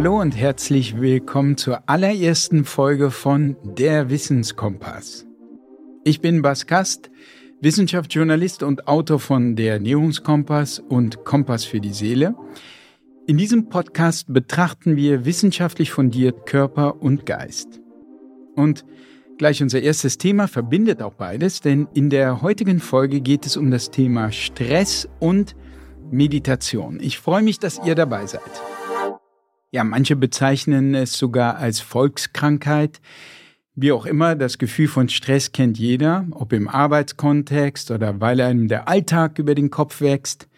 Hallo und herzlich willkommen zur allerersten Folge von Der Wissenskompass. Ich bin Bas Kast, Wissenschaftsjournalist und Autor von Der Ernährungskompass und Kompass für die Seele. In diesem Podcast betrachten wir wissenschaftlich fundiert Körper und Geist. Und gleich unser erstes Thema verbindet auch beides, denn in der heutigen Folge geht es um das Thema Stress und Meditation. Ich freue mich, dass ihr dabei seid. Ja, manche bezeichnen es sogar als Volkskrankheit. Wie auch immer, das Gefühl von Stress kennt jeder, ob im Arbeitskontext oder weil einem der Alltag über den Kopf wächst.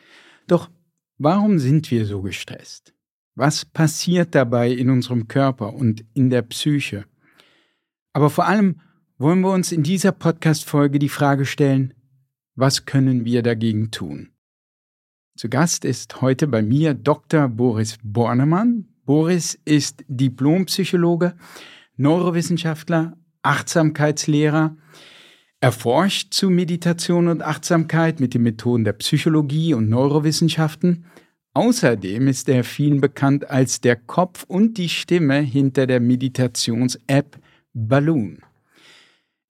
Doch warum sind wir so gestresst? Was passiert dabei in unserem Körper und in der Psyche? Aber vor allem wollen wir uns in dieser Podcast-Folge die Frage stellen, was können wir dagegen tun? Zu Gast ist heute bei mir Dr. Boris Bornemann. Boris ist Diplompsychologe, Neurowissenschaftler, Achtsamkeitslehrer. Er forscht zu Meditation und Achtsamkeit mit den Methoden der Psychologie und Neurowissenschaften. Außerdem ist er vielen bekannt als der Kopf und die Stimme hinter der Meditations-App Balloon.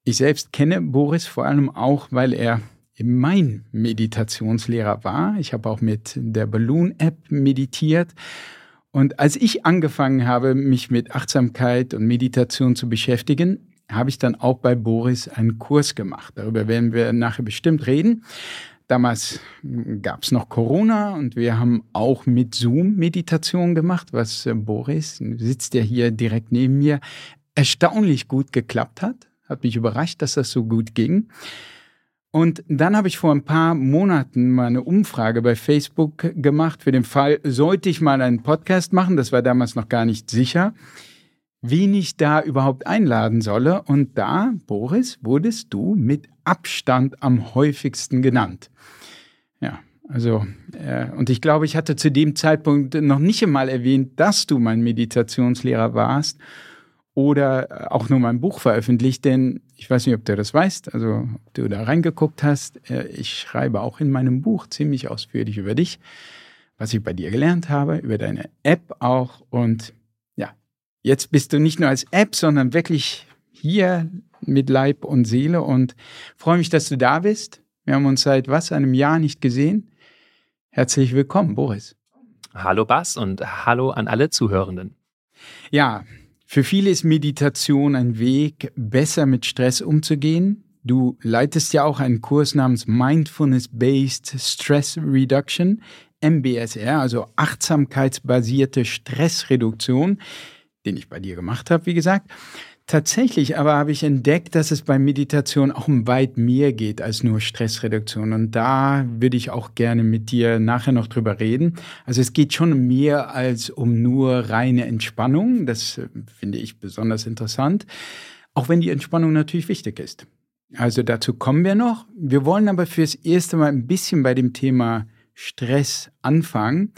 Ich selbst kenne Boris vor allem auch, weil er mein Meditationslehrer war. Ich habe auch mit der Balloon-App meditiert. Und als ich angefangen habe, mich mit Achtsamkeit und Meditation zu beschäftigen, habe ich dann auch bei Boris einen Kurs gemacht. Darüber werden wir nachher bestimmt reden. Damals gab es noch Corona und wir haben auch mit Zoom Meditation gemacht, was äh, Boris, sitzt ja hier direkt neben mir, erstaunlich gut geklappt hat. Hat mich überrascht, dass das so gut ging. Und dann habe ich vor ein paar Monaten mal eine Umfrage bei Facebook gemacht für den Fall, sollte ich mal einen Podcast machen, das war damals noch gar nicht sicher, wen ich da überhaupt einladen solle. Und da, Boris, wurdest du mit Abstand am häufigsten genannt. Ja, also, äh, und ich glaube, ich hatte zu dem Zeitpunkt noch nicht einmal erwähnt, dass du mein Meditationslehrer warst oder auch nur mein Buch veröffentlicht, denn ich weiß nicht, ob du das weißt, also ob du da reingeguckt hast. Äh, ich schreibe auch in meinem Buch ziemlich ausführlich über dich, was ich bei dir gelernt habe, über deine App auch. Und ja, jetzt bist du nicht nur als App, sondern wirklich hier mit Leib und Seele und freue mich, dass du da bist. Wir haben uns seit was, einem Jahr nicht gesehen. Herzlich willkommen, Boris. Hallo Bas und hallo an alle Zuhörenden. Ja, für viele ist Meditation ein Weg, besser mit Stress umzugehen. Du leitest ja auch einen Kurs namens Mindfulness-Based Stress Reduction, MBSR, also achtsamkeitsbasierte Stressreduktion, den ich bei dir gemacht habe, wie gesagt. Tatsächlich aber habe ich entdeckt, dass es bei Meditation auch um weit mehr geht als nur Stressreduktion. Und da würde ich auch gerne mit dir nachher noch drüber reden. Also es geht schon mehr als um nur reine Entspannung. Das äh, finde ich besonders interessant. Auch wenn die Entspannung natürlich wichtig ist. Also dazu kommen wir noch. Wir wollen aber fürs erste Mal ein bisschen bei dem Thema Stress anfangen.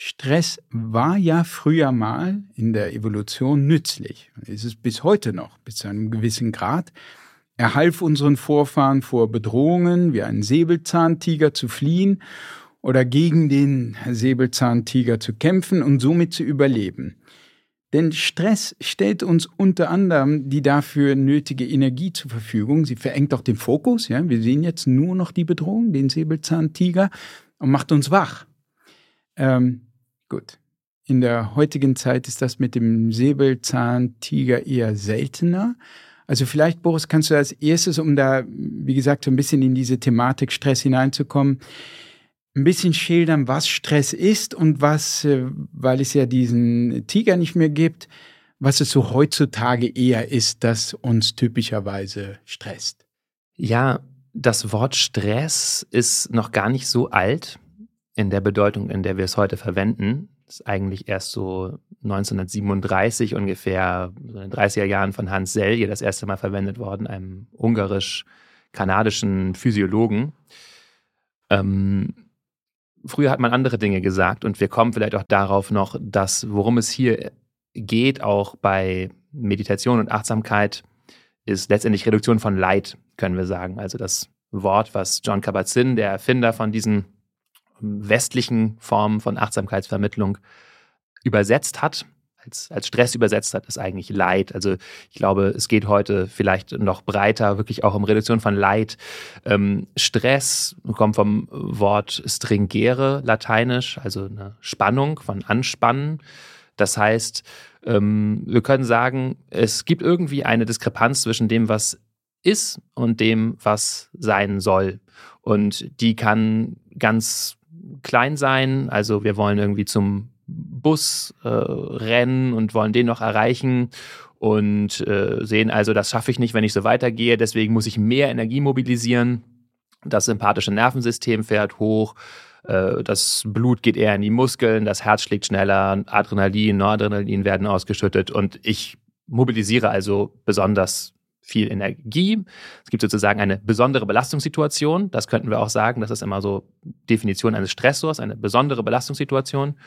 Stress war ja früher mal in der Evolution nützlich. Ist es bis heute noch, bis zu einem gewissen Grad. Er half unseren Vorfahren vor Bedrohungen wie einen Säbelzahntiger zu fliehen oder gegen den Säbelzahntiger zu kämpfen und somit zu überleben. Denn Stress stellt uns unter anderem die dafür nötige Energie zur Verfügung. Sie verengt auch den Fokus. Ja? Wir sehen jetzt nur noch die Bedrohung, den Säbelzahntiger, und macht uns wach. Ähm, Gut. In der heutigen Zeit ist das mit dem Säbelzahntiger eher seltener. Also vielleicht, Boris, kannst du als erstes, um da, wie gesagt, so ein bisschen in diese Thematik Stress hineinzukommen, ein bisschen schildern, was Stress ist und was, äh, weil es ja diesen Tiger nicht mehr gibt, was es so heutzutage eher ist, das uns typischerweise stresst. Ja, das Wort Stress ist noch gar nicht so alt in der Bedeutung, in der wir es heute verwenden. Ist eigentlich erst so 1937 ungefähr, so in den 30er Jahren von Hans Selye das erste Mal verwendet worden, einem ungarisch-kanadischen Physiologen. Ähm, früher hat man andere Dinge gesagt und wir kommen vielleicht auch darauf noch, dass worum es hier geht, auch bei Meditation und Achtsamkeit, ist letztendlich Reduktion von Leid, können wir sagen. Also das Wort, was John Kabat-Zinn, der Erfinder von diesen westlichen Formen von Achtsamkeitsvermittlung übersetzt hat, als, als Stress übersetzt hat, ist eigentlich Leid. Also ich glaube, es geht heute vielleicht noch breiter, wirklich auch um Reduktion von Leid. Ähm, Stress kommt vom Wort stringere, lateinisch, also eine Spannung von Anspannen. Das heißt, ähm, wir können sagen, es gibt irgendwie eine Diskrepanz zwischen dem, was ist und dem, was sein soll. Und die kann ganz klein sein. Also wir wollen irgendwie zum Bus äh, rennen und wollen den noch erreichen und äh, sehen also, das schaffe ich nicht, wenn ich so weitergehe. Deswegen muss ich mehr Energie mobilisieren. Das sympathische Nervensystem fährt hoch. Äh, das Blut geht eher in die Muskeln, das Herz schlägt schneller, Adrenalin, Noradrenalin werden ausgeschüttet und ich mobilisiere also besonders viel Energie. Es gibt sozusagen eine besondere Belastungssituation. Das könnten wir auch sagen. Das ist immer so Definition eines Stressors, eine besondere Belastungssituation.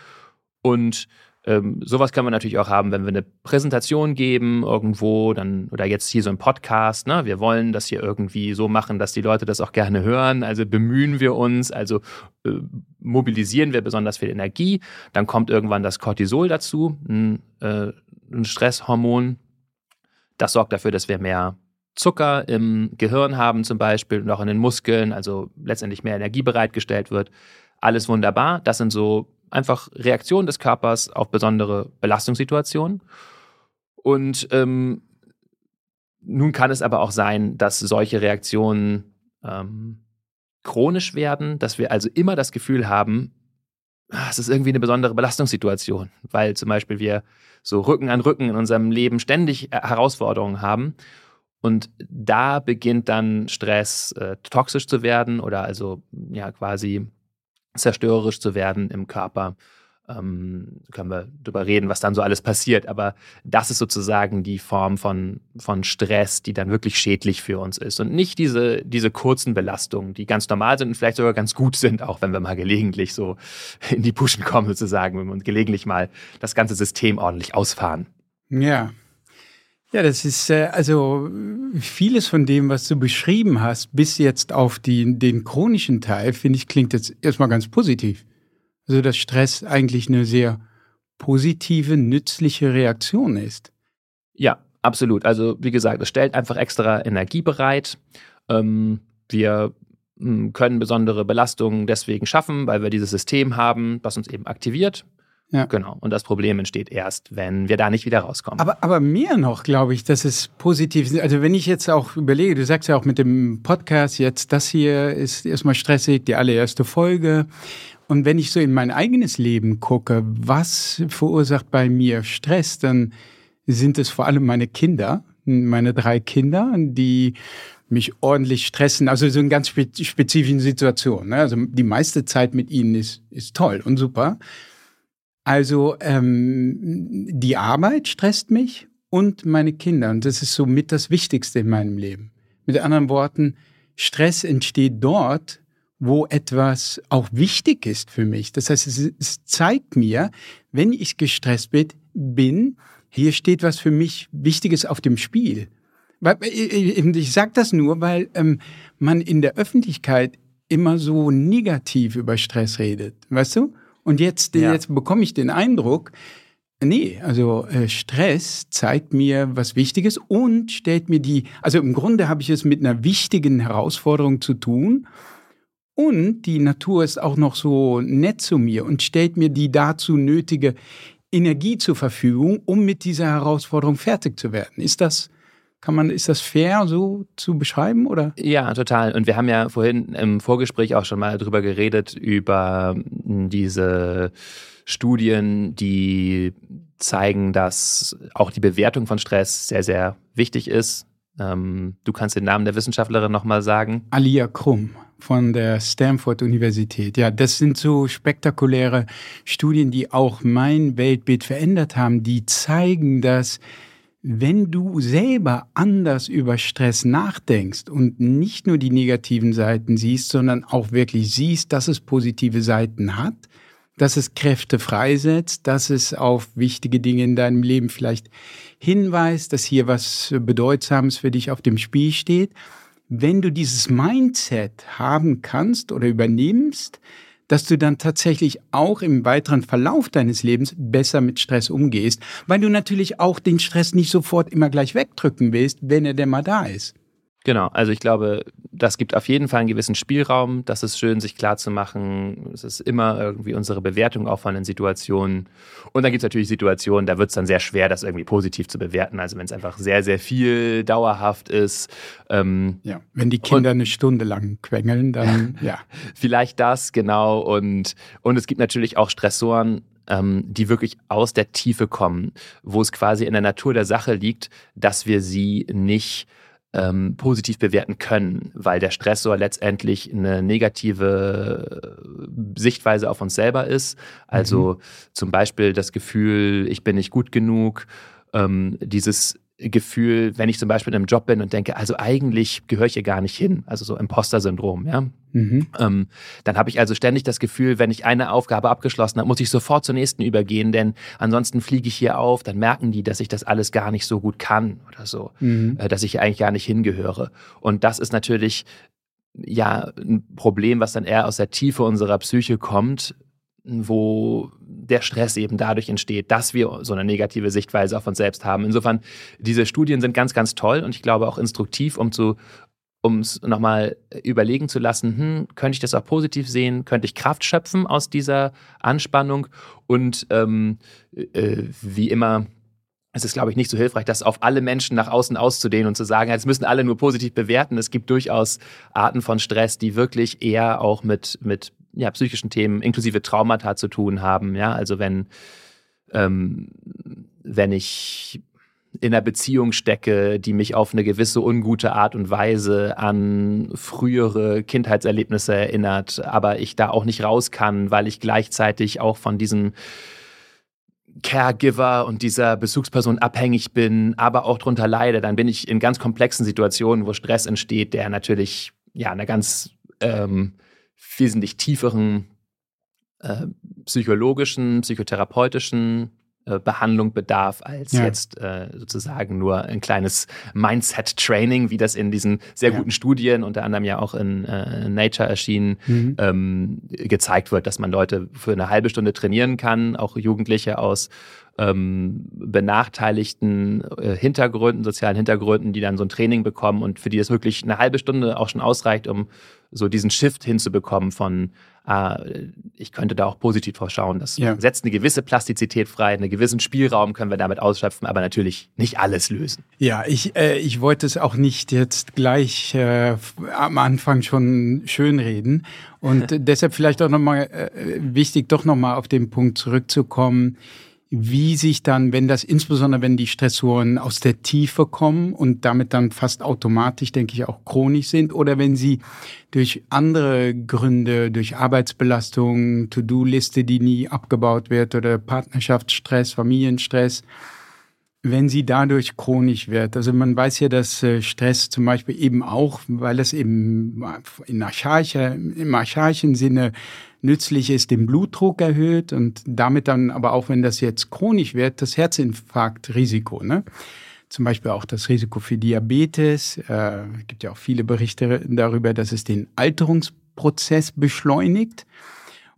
Und ähm, sowas können wir natürlich auch haben, wenn wir eine Präsentation geben irgendwo, dann oder jetzt hier so ein Podcast. Ne? Wir wollen das hier irgendwie so machen, dass die Leute das auch gerne hören. Also bemühen wir uns, also äh, mobilisieren wir besonders viel Energie. Dann kommt irgendwann das Cortisol dazu, ein, äh, ein Stresshormon. Das sorgt dafür, dass wir mehr Zucker im Gehirn haben zum Beispiel und auch in den Muskeln, also letztendlich mehr Energie bereitgestellt wird. Alles wunderbar. Das sind so einfach Reaktionen des Körpers auf besondere Belastungssituationen. Und ähm, nun kann es aber auch sein, dass solche Reaktionen ähm, chronisch werden, dass wir also immer das Gefühl haben, es ist irgendwie eine besondere Belastungssituation, weil zum Beispiel wir so Rücken an Rücken in unserem Leben ständig äh, Herausforderungen haben. Und da beginnt dann Stress äh, toxisch zu werden oder also ja quasi zerstörerisch zu werden im Körper. Ähm, können wir darüber reden, was dann so alles passiert. Aber das ist sozusagen die Form von, von Stress, die dann wirklich schädlich für uns ist. Und nicht diese, diese kurzen Belastungen, die ganz normal sind und vielleicht sogar ganz gut sind, auch wenn wir mal gelegentlich so in die Puschen kommen, sozusagen, wenn wir gelegentlich mal das ganze System ordentlich ausfahren. Ja, ja, das ist äh, also vieles von dem, was du beschrieben hast, bis jetzt auf die, den chronischen Teil, finde ich, klingt jetzt erstmal ganz positiv. Also, dass Stress eigentlich eine sehr positive, nützliche Reaktion ist. Ja, absolut. Also, wie gesagt, es stellt einfach extra Energie bereit. Ähm, wir hm, können besondere Belastungen deswegen schaffen, weil wir dieses System haben, was uns eben aktiviert. Ja. Genau. Und das Problem entsteht erst, wenn wir da nicht wieder rauskommen. Aber, aber mehr noch, glaube ich, dass es positiv ist. Also wenn ich jetzt auch überlege, du sagst ja auch mit dem Podcast jetzt, das hier ist erstmal stressig, die allererste Folge. Und wenn ich so in mein eigenes Leben gucke, was verursacht bei mir Stress, dann sind es vor allem meine Kinder, meine drei Kinder, die mich ordentlich stressen, also so in ganz spezifischen Situationen. Ne? Also die meiste Zeit mit ihnen ist, ist toll und super. Also ähm, die Arbeit stresst mich und meine Kinder. Und das ist somit das Wichtigste in meinem Leben. Mit anderen Worten, Stress entsteht dort, wo etwas auch wichtig ist für mich. Das heißt, es, es zeigt mir, wenn ich gestresst bin, hier steht was für mich Wichtiges auf dem Spiel. Ich sage das nur, weil ähm, man in der Öffentlichkeit immer so negativ über Stress redet, weißt du? Und jetzt, ja. jetzt bekomme ich den Eindruck, nee, also äh, Stress zeigt mir was Wichtiges und stellt mir die, also im Grunde habe ich es mit einer wichtigen Herausforderung zu tun. Und die Natur ist auch noch so nett zu mir und stellt mir die dazu nötige Energie zur Verfügung, um mit dieser Herausforderung fertig zu werden. Ist das, kann man, ist das fair so zu beschreiben oder? Ja, total. Und wir haben ja vorhin im Vorgespräch auch schon mal drüber geredet, über hm, diese Studien, die zeigen, dass auch die Bewertung von Stress sehr, sehr wichtig ist. Ähm, du kannst den Namen der Wissenschaftlerin nochmal sagen. Alia Krumm von der Stanford Universität. Ja, das sind so spektakuläre Studien, die auch mein Weltbild verändert haben, die zeigen, dass wenn du selber anders über Stress nachdenkst und nicht nur die negativen Seiten siehst, sondern auch wirklich siehst, dass es positive Seiten hat, dass es Kräfte freisetzt, dass es auf wichtige Dinge in deinem Leben vielleicht hinweist, dass hier was Bedeutsames für dich auf dem Spiel steht. Wenn du dieses Mindset haben kannst oder übernimmst, dass du dann tatsächlich auch im weiteren Verlauf deines Lebens besser mit Stress umgehst, weil du natürlich auch den Stress nicht sofort immer gleich wegdrücken willst, wenn er denn mal da ist. Genau, also ich glaube, das gibt auf jeden Fall einen gewissen Spielraum. Das ist schön, sich klar zu machen. Es ist immer irgendwie unsere Bewertung auch von den Situationen. Und dann gibt es natürlich Situationen, da wird es dann sehr schwer, das irgendwie positiv zu bewerten. Also wenn es einfach sehr, sehr viel dauerhaft ist. Ähm, ja, wenn die Kinder und, eine Stunde lang quengeln, dann ja. Vielleicht das, genau. Und, und es gibt natürlich auch Stressoren, ähm, die wirklich aus der Tiefe kommen, wo es quasi in der Natur der Sache liegt, dass wir sie nicht ähm, positiv bewerten können, weil der Stressor letztendlich eine negative äh, Sichtweise auf uns selber ist. Also mhm. zum Beispiel das Gefühl, ich bin nicht gut genug, ähm, dieses Gefühl, wenn ich zum Beispiel in einem Job bin und denke, also eigentlich gehöre ich hier gar nicht hin, also so Imposter-Syndrom, ja. Mhm. Ähm, dann habe ich also ständig das Gefühl, wenn ich eine Aufgabe abgeschlossen habe, muss ich sofort zur nächsten übergehen, denn ansonsten fliege ich hier auf, dann merken die, dass ich das alles gar nicht so gut kann oder so, mhm. äh, dass ich hier eigentlich gar nicht hingehöre. Und das ist natürlich ja ein Problem, was dann eher aus der Tiefe unserer Psyche kommt, wo der Stress eben dadurch entsteht, dass wir so eine negative Sichtweise auf uns selbst haben. Insofern, diese Studien sind ganz, ganz toll und ich glaube auch instruktiv, um zu um es nochmal überlegen zu lassen, hm, könnte ich das auch positiv sehen, könnte ich Kraft schöpfen aus dieser Anspannung und ähm, äh, wie immer es ist, glaube ich, nicht so hilfreich, das auf alle Menschen nach außen auszudehnen und zu sagen, jetzt müssen alle nur positiv bewerten. Es gibt durchaus Arten von Stress, die wirklich eher auch mit, mit ja, psychischen Themen inklusive Traumata zu tun haben. Ja, also wenn, ähm, wenn ich in einer Beziehung stecke, die mich auf eine gewisse ungute Art und Weise an frühere Kindheitserlebnisse erinnert, aber ich da auch nicht raus kann, weil ich gleichzeitig auch von diesem Caregiver und dieser Bezugsperson abhängig bin, aber auch drunter leide, dann bin ich in ganz komplexen Situationen, wo Stress entsteht, der natürlich ja einer ganz ähm, wesentlich tieferen äh, psychologischen, psychotherapeutischen äh, Behandlung bedarf, als ja. jetzt äh, sozusagen nur ein kleines Mindset-Training, wie das in diesen sehr guten ja. Studien, unter anderem ja auch in äh, Nature erschienen, mhm. ähm, gezeigt wird, dass man Leute für eine halbe Stunde trainieren kann, auch Jugendliche aus ähm, benachteiligten äh, Hintergründen, sozialen Hintergründen, die dann so ein Training bekommen und für die das wirklich eine halbe Stunde auch schon ausreicht, um so diesen Shift hinzubekommen von, äh, ich könnte da auch positiv drauf schauen. Das ja. setzt eine gewisse Plastizität frei, einen gewissen Spielraum können wir damit ausschöpfen, aber natürlich nicht alles lösen. Ja, ich, äh, ich wollte es auch nicht jetzt gleich äh, am Anfang schon schönreden und deshalb vielleicht auch nochmal äh, wichtig, doch nochmal auf den Punkt zurückzukommen, wie sich dann, wenn das insbesondere wenn die Stressoren aus der Tiefe kommen und damit dann fast automatisch, denke ich, auch chronisch sind, oder wenn sie durch andere Gründe, durch Arbeitsbelastung, To-Do-Liste, die nie abgebaut wird, oder Partnerschaftsstress, Familienstress, wenn sie dadurch chronisch wird. Also man weiß ja, dass äh, Stress zum Beispiel eben auch, weil es eben in archaischer, im archaischen Sinne nützlich ist, den Blutdruck erhöht und damit dann aber auch, wenn das jetzt chronisch wird, das Herzinfarktrisiko. Ne? Zum Beispiel auch das Risiko für Diabetes. Äh, gibt ja auch viele Berichte darüber, dass es den Alterungsprozess beschleunigt.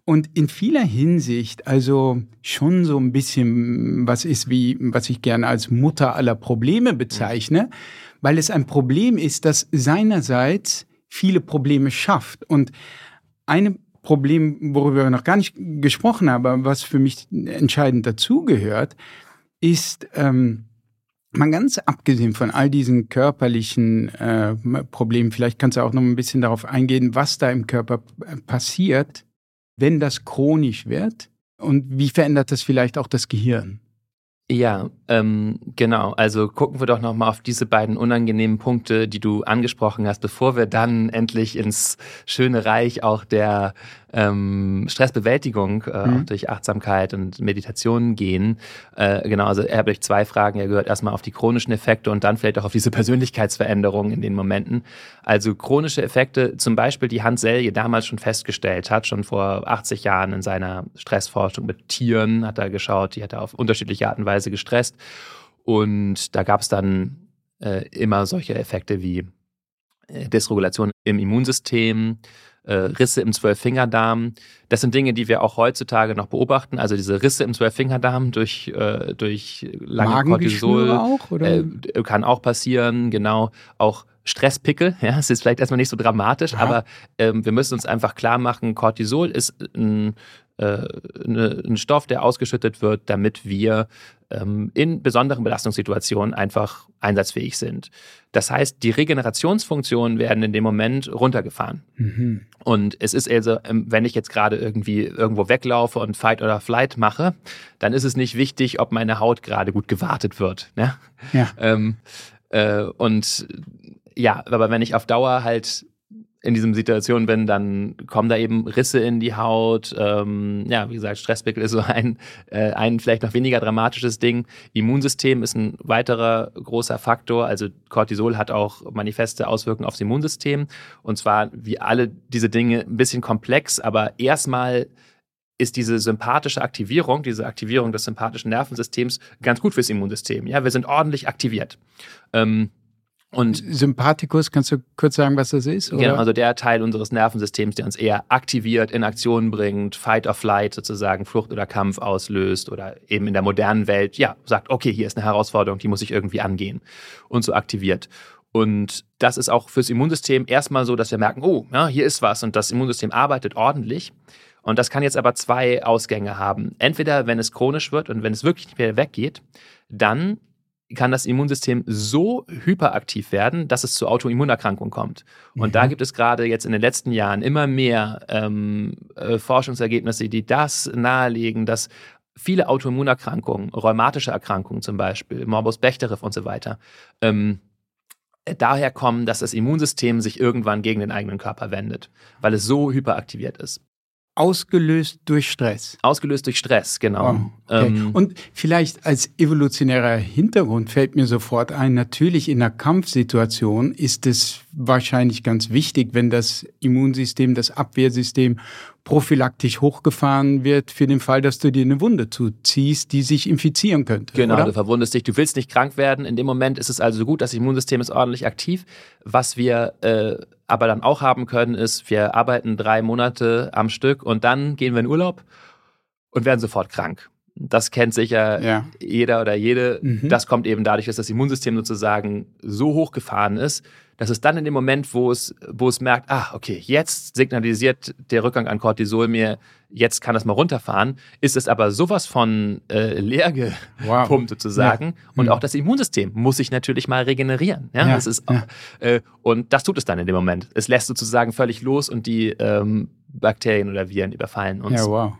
Und in vieler Hinsicht, also schon so ein bisschen was ist wie, was ich gerne als Mutter aller Probleme bezeichne, weil es ein Problem ist, das seinerseits viele Probleme schafft. Und eine Problem, worüber wir noch gar nicht gesprochen haben, aber was für mich entscheidend dazugehört, ist, ähm, mal ganz abgesehen von all diesen körperlichen äh, Problemen, vielleicht kannst du auch noch ein bisschen darauf eingehen, was da im Körper passiert, wenn das chronisch wird und wie verändert das vielleicht auch das Gehirn? Ja, ähm, genau. Also gucken wir doch nochmal auf diese beiden unangenehmen Punkte, die du angesprochen hast, bevor wir dann endlich ins schöne Reich auch der ähm, Stressbewältigung äh, mhm. durch Achtsamkeit und Meditation gehen. Äh, genau, also er hat euch zwei Fragen. Er gehört erstmal auf die chronischen Effekte und dann vielleicht auch auf diese Persönlichkeitsveränderungen in den Momenten. Also chronische Effekte, zum Beispiel die Hans Selye damals schon festgestellt hat, schon vor 80 Jahren in seiner Stressforschung mit Tieren hat er geschaut, die hat er auf unterschiedliche Art und Weise gestresst. Und da gab es dann äh, immer solche Effekte wie äh, Dysregulation im Immunsystem, äh, Risse im Zwölffingerdarm. Das sind Dinge, die wir auch heutzutage noch beobachten. Also diese Risse im Zwölffingerdarm durch, äh, durch lange Cortisol auch? Äh, kann auch passieren, genau. Auch Stresspickel, ja, es ist vielleicht erstmal nicht so dramatisch, Aha. aber ähm, wir müssen uns einfach klar machen, Cortisol ist ein, äh, ne, ein Stoff, der ausgeschüttet wird, damit wir ähm, in besonderen Belastungssituationen einfach einsatzfähig sind. Das heißt, die Regenerationsfunktionen werden in dem Moment runtergefahren. Mhm. Und es ist also, ähm, wenn ich jetzt gerade irgendwie irgendwo weglaufe und Fight oder Flight mache, dann ist es nicht wichtig, ob meine Haut gerade gut gewartet wird. Ne? Ja. Ähm, äh, und ja, aber wenn ich auf Dauer halt in diesen Situationen bin, dann kommen da eben Risse in die Haut. Ähm, ja, wie gesagt, Stresspickel ist so ein, äh, ein vielleicht noch weniger dramatisches Ding. Immunsystem ist ein weiterer großer Faktor. Also Cortisol hat auch manifeste Auswirkungen aufs Immunsystem. Und zwar wie alle diese Dinge ein bisschen komplex, aber erstmal ist diese sympathische Aktivierung, diese Aktivierung des sympathischen Nervensystems ganz gut fürs Immunsystem. Ja, wir sind ordentlich aktiviert. Ähm, und Sympathikus, kannst du kurz sagen, was das ist? Oder? Genau, also der Teil unseres Nervensystems, der uns eher aktiviert, in Aktion bringt, Fight or Flight sozusagen, Flucht oder Kampf auslöst oder eben in der modernen Welt, ja, sagt, okay, hier ist eine Herausforderung, die muss ich irgendwie angehen und so aktiviert. Und das ist auch fürs Immunsystem erstmal so, dass wir merken, oh, ja, hier ist was und das Immunsystem arbeitet ordentlich. Und das kann jetzt aber zwei Ausgänge haben. Entweder, wenn es chronisch wird und wenn es wirklich nicht mehr weggeht, dann kann das Immunsystem so hyperaktiv werden, dass es zu Autoimmunerkrankungen kommt. Und mhm. da gibt es gerade jetzt in den letzten Jahren immer mehr ähm, äh, Forschungsergebnisse, die das nahelegen, dass viele Autoimmunerkrankungen, rheumatische Erkrankungen zum Beispiel, Morbus Bechterew und so weiter, ähm, daher kommen, dass das Immunsystem sich irgendwann gegen den eigenen Körper wendet, weil es so hyperaktiviert ist. Ausgelöst durch Stress. Ausgelöst durch Stress, genau. Oh, okay. ähm, und vielleicht als evolutionärer Hintergrund fällt mir sofort ein, natürlich in einer Kampfsituation ist es wahrscheinlich ganz wichtig, wenn das Immunsystem, das Abwehrsystem prophylaktisch hochgefahren wird für den Fall, dass du dir eine Wunde zuziehst, die sich infizieren könnte. Genau, oder? du verwundest dich, du willst nicht krank werden. In dem Moment ist es also gut, das Immunsystem ist ordentlich aktiv. Was wir äh, aber dann auch haben können, ist, wir arbeiten drei Monate am Stück und dann gehen wir in Urlaub und werden sofort krank. Das kennt sicher ja. jeder oder jede. Mhm. Das kommt eben dadurch, dass das Immunsystem sozusagen so hochgefahren ist, dass es dann in dem Moment, wo es, wo es merkt, ah, okay, jetzt signalisiert der Rückgang an Cortisol mir, jetzt kann es mal runterfahren, ist es aber sowas von äh, leer gepumpt wow. sozusagen. Ja. Und mhm. auch das Immunsystem muss sich natürlich mal regenerieren. Ja, ja. Das ist, ja. Äh, und das tut es dann in dem Moment. Es lässt sozusagen völlig los und die ähm, Bakterien oder Viren überfallen uns. Ja, wow.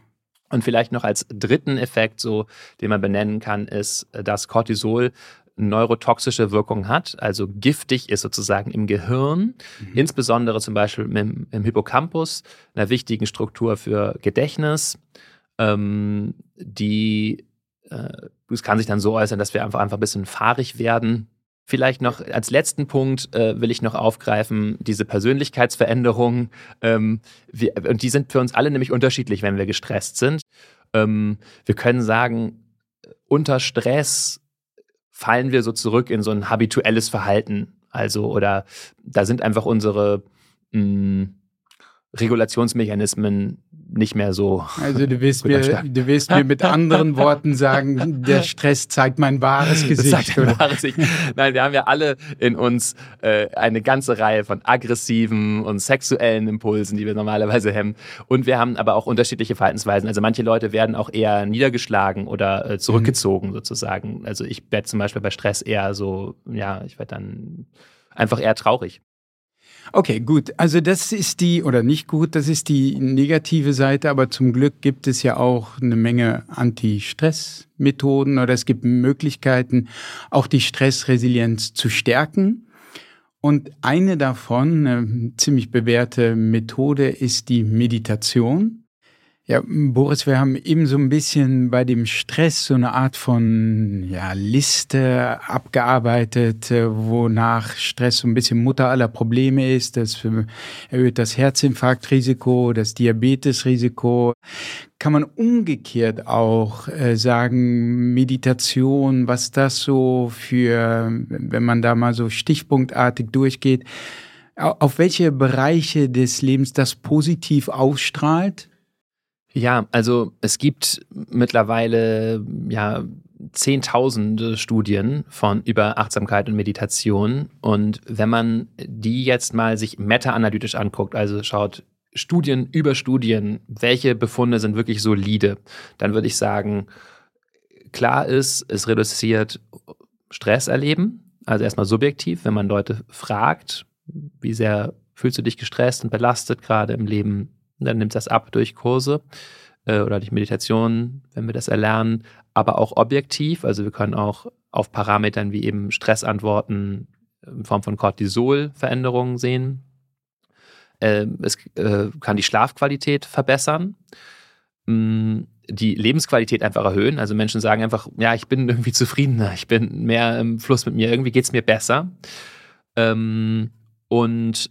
Und vielleicht noch als dritten Effekt, so, den man benennen kann, ist, dass Cortisol neurotoxische Wirkung hat, also giftig ist sozusagen im Gehirn, mhm. insbesondere zum Beispiel im, im, Hippocampus, einer wichtigen Struktur für Gedächtnis, ähm, die äh, es kann sich dann so äußern, dass wir einfach, einfach ein bisschen fahrig werden. Vielleicht noch als letzten Punkt äh, will ich noch aufgreifen, diese Persönlichkeitsveränderungen. Ähm, wir, und die sind für uns alle nämlich unterschiedlich, wenn wir gestresst sind. Ähm, wir können sagen, unter Stress fallen wir so zurück in so ein habituelles Verhalten. Also, oder da sind einfach unsere mh, hm, Regulationsmechanismen nicht mehr so. Also du willst, mir, du willst mir mit anderen Worten sagen, der Stress zeigt mein wahres Gesicht. Mein wahres Gesicht. Nein, wir haben ja alle in uns äh, eine ganze Reihe von aggressiven und sexuellen Impulsen, die wir normalerweise hemmen. Und wir haben aber auch unterschiedliche Verhaltensweisen. Also manche Leute werden auch eher niedergeschlagen oder äh, zurückgezogen mhm. sozusagen. Also ich werde zum Beispiel bei Stress eher so, ja, ich werde dann einfach eher traurig. Okay, gut. Also das ist die, oder nicht gut, das ist die negative Seite, aber zum Glück gibt es ja auch eine Menge Anti-Stress-Methoden oder es gibt Möglichkeiten, auch die Stressresilienz zu stärken. Und eine davon, eine ziemlich bewährte Methode, ist die Meditation. Ja, Boris, wir haben eben so ein bisschen bei dem Stress so eine Art von ja, Liste abgearbeitet, äh, wonach Stress so ein bisschen Mutter aller Probleme ist. Das erhöht das Herzinfarktrisiko, das Diabetesrisiko. Kann man umgekehrt auch äh, sagen, Meditation, was das so für, wenn man da mal so stichpunktartig durchgeht, auf welche Bereiche des Lebens das positiv ausstrahlt? Ja, also es gibt mittlerweile ja zehntausende Studien von über Achtsamkeit und Meditation. Und wenn man die jetzt mal sich meta-analytisch anguckt, also schaut Studien über Studien, welche Befunde sind wirklich solide, dann würde ich sagen, klar ist, es reduziert Stress erleben. Also erstmal subjektiv, wenn man Leute fragt, wie sehr fühlst du dich gestresst und belastet gerade im Leben, dann nimmt das ab durch Kurse äh, oder durch Meditation, wenn wir das erlernen, aber auch objektiv. Also wir können auch auf Parametern wie eben Stressantworten in Form von Cortisol-Veränderungen sehen. Äh, es äh, kann die Schlafqualität verbessern. Mm, die Lebensqualität einfach erhöhen. Also Menschen sagen einfach, ja, ich bin irgendwie zufriedener, ich bin mehr im Fluss mit mir, irgendwie geht es mir besser. Ähm, und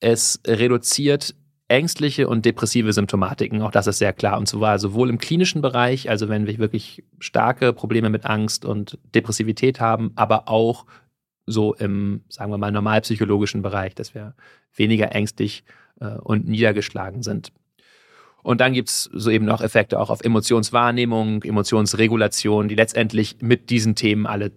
es reduziert ängstliche und depressive Symptomatiken. Auch das ist sehr klar. Und zwar sowohl im klinischen Bereich, also wenn wir wirklich starke Probleme mit Angst und Depressivität haben, aber auch so im, sagen wir mal, normalpsychologischen Bereich, dass wir weniger ängstlich äh, und niedergeschlagen sind. Und dann gibt es so eben noch Effekte auch auf Emotionswahrnehmung, Emotionsregulation, die letztendlich mit diesen Themen alle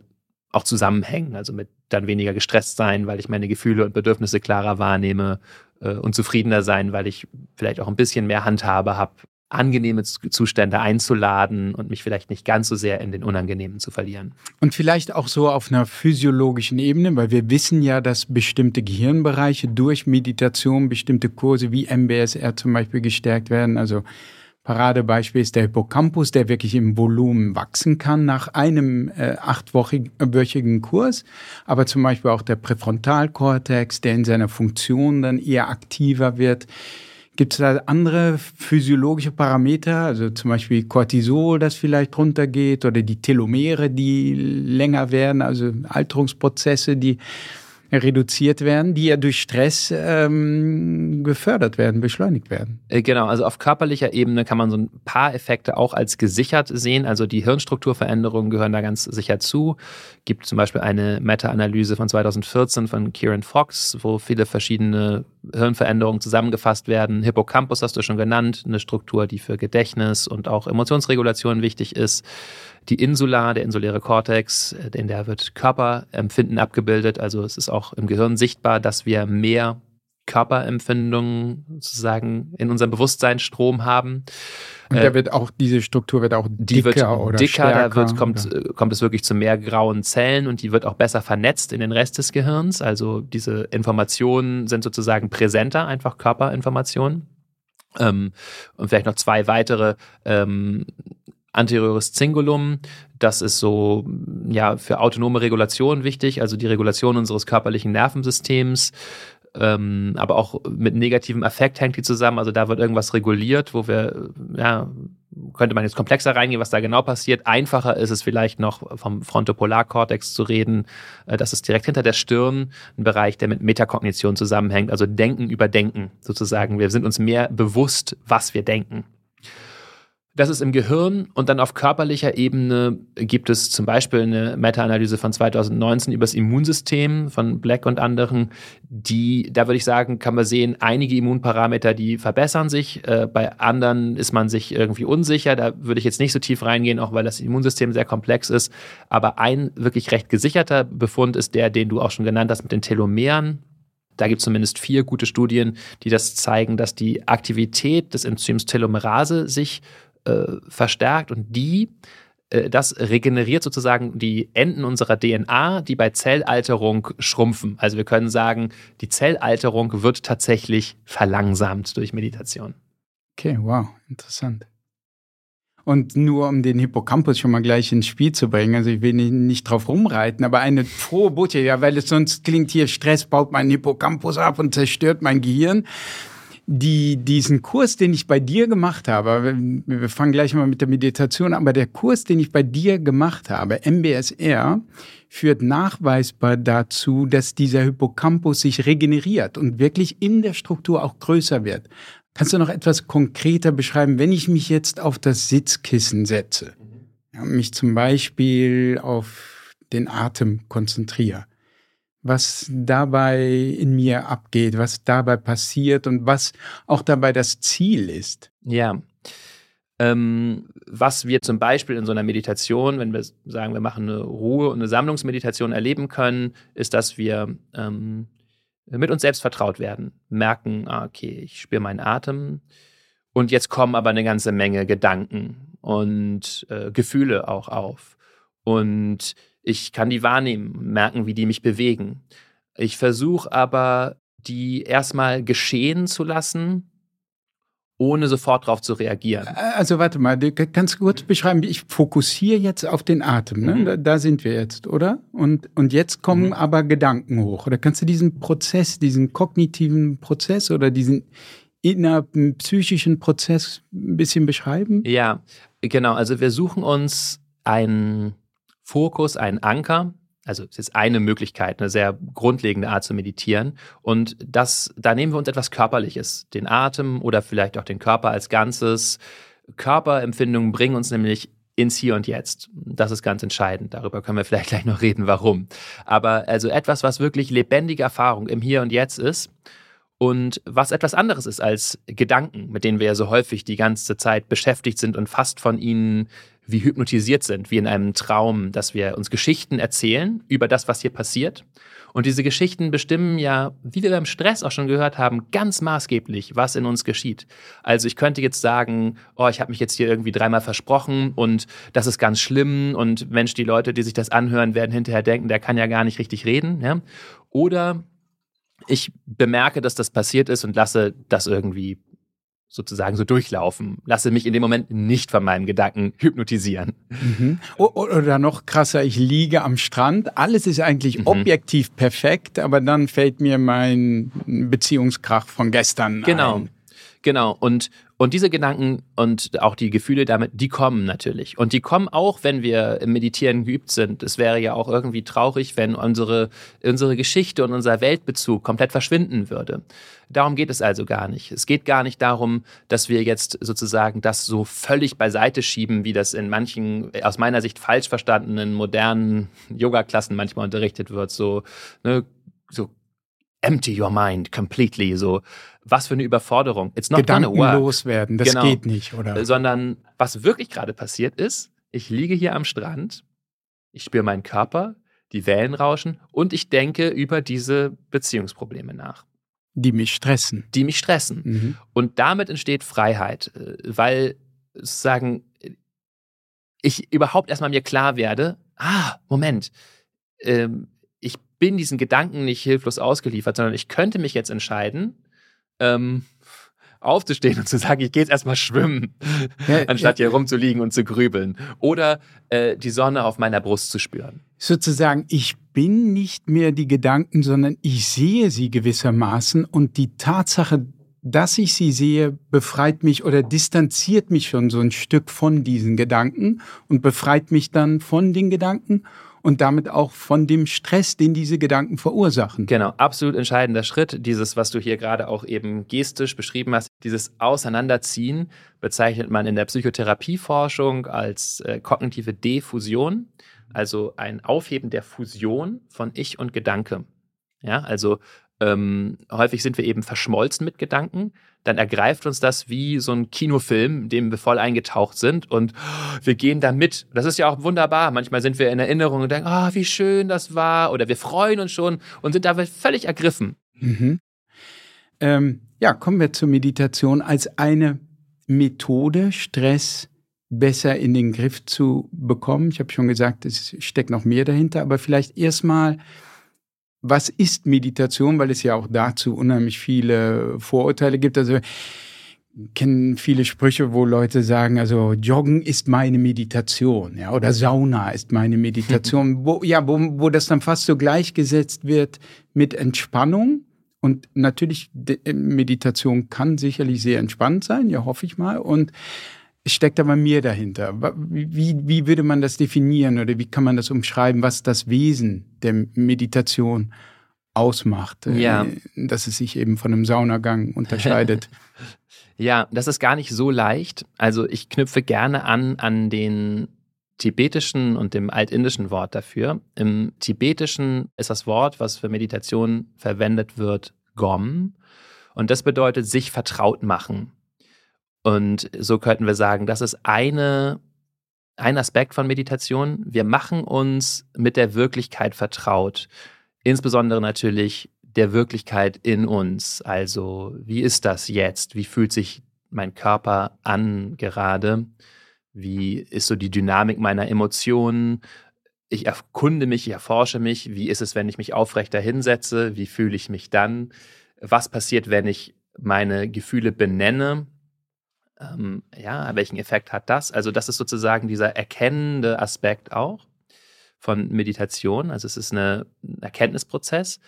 auch zusammenhängen. Also mit dann weniger gestresst sein, weil ich meine Gefühle und Bedürfnisse klarer wahrnehme und zufriedener sein, weil ich vielleicht auch ein bisschen mehr Handhabe habe, angenehme Zustände einzuladen und mich vielleicht nicht ganz so sehr in den Unangenehmen zu verlieren. Und vielleicht auch so auf einer physiologischen Ebene, weil wir wissen ja, dass bestimmte Gehirnbereiche durch Meditation, bestimmte Kurse wie MBSR zum Beispiel gestärkt werden. Also Paradebeispiel ist der Hippocampus, der wirklich im Volumen wachsen kann nach einem äh, achtwöchigen Kurs, aber zum Beispiel auch der Präfrontalkortex, der in seiner Funktion dann eher aktiver wird. Gibt es da andere physiologische Parameter, also zum Beispiel Cortisol, das vielleicht runtergeht, oder die Telomere, die länger werden, also Alterungsprozesse, die reduziert werden, die ja durch Stress ähm, gefördert werden, beschleunigt werden. Äh, genau, also auf körperlicher Ebene kann man so ein paar Effekte auch als gesichert sehen. Also die Hirnstrukturveränderungen gehören da ganz sicher zu. Gibt zum Beispiel eine Meta-Analyse von 2014 von Kieran Fox, wo viele verschiedene Hirnveränderungen zusammengefasst werden. Hippocampus hast du schon genannt, eine Struktur, die für Gedächtnis und auch Emotionsregulation wichtig ist die Insula, der insuläre Kortex, äh, in der wird Körperempfinden abgebildet. Also es ist auch im Gehirn sichtbar, dass wir mehr Körperempfindungen sozusagen in unserem Bewusstseinsstrom haben. Und da äh, wird auch, diese Struktur wird auch die dicker wird oder dicker, stärker, da wird, kommt, oder? Äh, kommt es wirklich zu mehr grauen Zellen und die wird auch besser vernetzt in den Rest des Gehirns. Also diese Informationen sind sozusagen präsenter, einfach Körperinformationen. Ähm, und vielleicht noch zwei weitere ähm, anteriores Cingulum. Das ist so ja für autonome Regulation wichtig, also die Regulation unseres körperlichen Nervensystems. Ähm, aber auch mit negativem Effekt hängt die zusammen. Also da wird irgendwas reguliert, wo wir, ja, könnte man jetzt komplexer reingehen, was da genau passiert. Einfacher ist es vielleicht noch vom Frontopolarkortex zu reden. Äh, das ist direkt hinter der Stirn ein Bereich, der mit Metakognition zusammenhängt, also Denken über Denken sozusagen. Wir sind uns mehr bewusst, was wir denken. Das ist im Gehirn und dann auf körperlicher Ebene gibt es zum Beispiel eine Meta-Analyse von 2019 über das Immunsystem von Black und anderen, die, da würde ich sagen, kann man sehen, einige Immunparameter, die verbessern sich, äh, bei anderen ist man sich irgendwie unsicher, da würde ich jetzt nicht so tief reingehen, auch weil das Immunsystem sehr komplex ist, aber ein wirklich recht gesicherter Befund ist der, den du auch schon genannt hast mit den Telomeren, da gibt es zumindest vier gute Studien, die das zeigen, dass die Aktivität des Enzyms Telomerase sich äh, verstärkt und die äh, das regeneriert sozusagen die Enden unserer DNA, die bei Zellalterung schrumpfen. Also wir können sagen, die Zellalterung wird tatsächlich verlangsamt durch Meditation. Okay, wow, interessant. Und nur um den Hippocampus schon mal gleich ins Spiel zu bringen, also ich will nicht, nicht drauf rumreiten, aber eine frohe Botschaft, ja, weil es sonst klingt hier, Stress baut meinen Hippocampus ab und zerstört mein Gehirn die, diesen Kurs, den ich bei dir gemacht habe, wir fangen gleich mal mit der Meditation, aber der Kurs, den ich bei dir gemacht habe, MBSR, führt nachweisbar dazu, dass dieser Hippocampus sich regeneriert und wirklich in der Struktur auch größer wird. Kannst du noch etwas konkreter beschreiben, wenn ich mich jetzt auf das Sitzkissen setze, ja, mich zum Beispiel auf den Atem konzentriere? Was dabei in mir abgeht, was dabei passiert und was auch dabei das Ziel ist. Ja. Ähm, was wir zum Beispiel in so einer Meditation, wenn wir sagen, wir machen eine Ruhe- und eine Sammlungsmeditation erleben können, ist, dass wir ähm, mit uns selbst vertraut werden, merken, ah, okay, ich spüre meinen Atem und jetzt kommen aber eine ganze Menge Gedanken und äh, Gefühle auch auf und ich kann die wahrnehmen, merken, wie die mich bewegen. Ich versuche aber, die erstmal geschehen zu lassen ohne sofort darauf zu reagieren. Also warte mal, du kannst kurz beschreiben, ich fokussiere jetzt auf den Atem, ne? Mhm. Da, da, sind wir jetzt, oder? Und, und jetzt kommen mhm. aber Gedanken hoch. Oder kannst du diesen Prozess, diesen kognitiven Prozess oder diesen innerlichen psychischen Prozess ein bisschen beschreiben? Ja, genau. Also wir suchen uns einen Fokus, einen Anker, also es ist eine Möglichkeit, eine sehr grundlegende Art zu meditieren. Und das, da nehmen wir uns etwas Körperliches, den Atem oder vielleicht auch den Körper als Ganzes. Körperempfindungen bringen uns nämlich ins Hier und Jetzt. Das ist ganz entscheidend. Darüber können wir vielleicht gleich noch reden, warum. Aber also etwas, was wirklich lebendige Erfahrung im Hier und Jetzt ist und was etwas anderes ist als Gedanken, mit denen wir ja so häufig die ganze Zeit beschäftigt sind und fast von ihnen wie hypnotisiert sind, wie in einem Traum, dass wir uns Geschichten erzählen über das, was hier passiert. Und diese Geschichten bestimmen ja, wie wir beim Stress auch schon gehört haben, ganz maßgeblich, was in uns geschieht. Also ich könnte jetzt sagen, oh, ich habe mich jetzt hier irgendwie dreimal versprochen und das ist ganz schlimm und Mensch, die Leute, die sich das anhören, werden hinterher denken, der kann ja gar nicht richtig reden. Ja? Oder ich bemerke, dass das passiert ist und lasse das irgendwie sozusagen so durchlaufen. Lasse mich in dem Moment nicht von meinem Gedanken hypnotisieren. Mhm. Oder noch krasser, ich liege am Strand. Alles ist eigentlich mhm. objektiv perfekt, aber dann fällt mir mein Beziehungskrach von gestern genau. ein. Genau. Und und diese Gedanken und auch die Gefühle damit, die kommen natürlich. Und die kommen auch, wenn wir im Meditieren geübt sind. Es wäre ja auch irgendwie traurig, wenn unsere, unsere Geschichte und unser Weltbezug komplett verschwinden würde. Darum geht es also gar nicht. Es geht gar nicht darum, dass wir jetzt sozusagen das so völlig beiseite schieben, wie das in manchen, aus meiner Sicht falsch verstandenen, modernen Yoga-Klassen manchmal unterrichtet wird. So, ne, so empty your mind completely, so was für eine Überforderung. It's not Gedanken gonna work. loswerden, das genau. geht nicht, oder? Sondern was wirklich gerade passiert ist, ich liege hier am Strand, ich spüre meinen Körper, die Wellen rauschen und ich denke über diese Beziehungsprobleme nach. Die mich stressen. Die mich stressen. Mhm. Und damit entsteht Freiheit, äh, weil sozusagen ich überhaupt erstmal mir klar werde, ah, Moment, ähm, bin diesen Gedanken nicht hilflos ausgeliefert, sondern ich könnte mich jetzt entscheiden, ähm, aufzustehen und zu sagen, ich gehe jetzt erstmal schwimmen, ja, anstatt ja. hier rumzuliegen und zu grübeln. Oder äh, die Sonne auf meiner Brust zu spüren. Sozusagen, ich bin nicht mehr die Gedanken, sondern ich sehe sie gewissermaßen und die Tatsache, dass ich sie sehe, befreit mich oder distanziert mich schon so ein Stück von diesen Gedanken und befreit mich dann von den Gedanken und damit auch von dem Stress, den diese Gedanken verursachen. Genau, absolut entscheidender Schritt. Dieses, was du hier gerade auch eben gestisch beschrieben hast, dieses Auseinanderziehen bezeichnet man in der Psychotherapieforschung als äh, kognitive Diffusion, also ein Aufheben der Fusion von Ich und Gedanke. Ja, also ähm, häufig sind wir eben verschmolzen mit Gedanken dann ergreift uns das wie so ein Kinofilm, in dem wir voll eingetaucht sind und wir gehen da mit. Das ist ja auch wunderbar. Manchmal sind wir in Erinnerung und denken, oh, wie schön das war oder wir freuen uns schon und sind da völlig ergriffen. Mhm. Ähm, ja, kommen wir zur Meditation als eine Methode, Stress besser in den Griff zu bekommen. Ich habe schon gesagt, es steckt noch mehr dahinter, aber vielleicht erstmal was ist Meditation, weil es ja auch dazu unheimlich viele Vorurteile gibt. Also kennen viele Sprüche, wo Leute sagen, also Joggen ist meine Meditation, ja, oder Sauna ist meine Meditation, wo, ja, wo, wo das dann fast so gleichgesetzt wird mit Entspannung. Und natürlich, Meditation kann sicherlich sehr entspannt sein, ja, hoffe ich mal. Und steckt aber mehr dahinter? Wie, wie würde man das definieren oder wie kann man das umschreiben, was das Wesen der Meditation ausmacht? Äh, ja. Dass es sich eben von einem Saunagang unterscheidet. ja, das ist gar nicht so leicht. Also ich knüpfe gerne an an den tibetischen und dem altindischen Wort dafür. Im tibetischen ist das Wort, was für Meditation verwendet wird, Gom. Und das bedeutet sich vertraut machen. Und so könnten wir sagen, das ist eine, ein Aspekt von Meditation. Wir machen uns mit der Wirklichkeit vertraut. Insbesondere natürlich der Wirklichkeit in uns. Also, wie ist das jetzt? Wie fühlt sich mein Körper an gerade? Wie ist so die Dynamik meiner Emotionen? Ich erkunde mich, ich erforsche mich. Wie ist es, wenn ich mich aufrechter hinsetze? Wie fühle ich mich dann? Was passiert, wenn ich meine Gefühle benenne? Ähm, ja, welchen Effekt hat das? Also, das ist sozusagen dieser erkennende Aspekt auch von Meditation. Also, es ist eine, ein Erkenntnisprozess.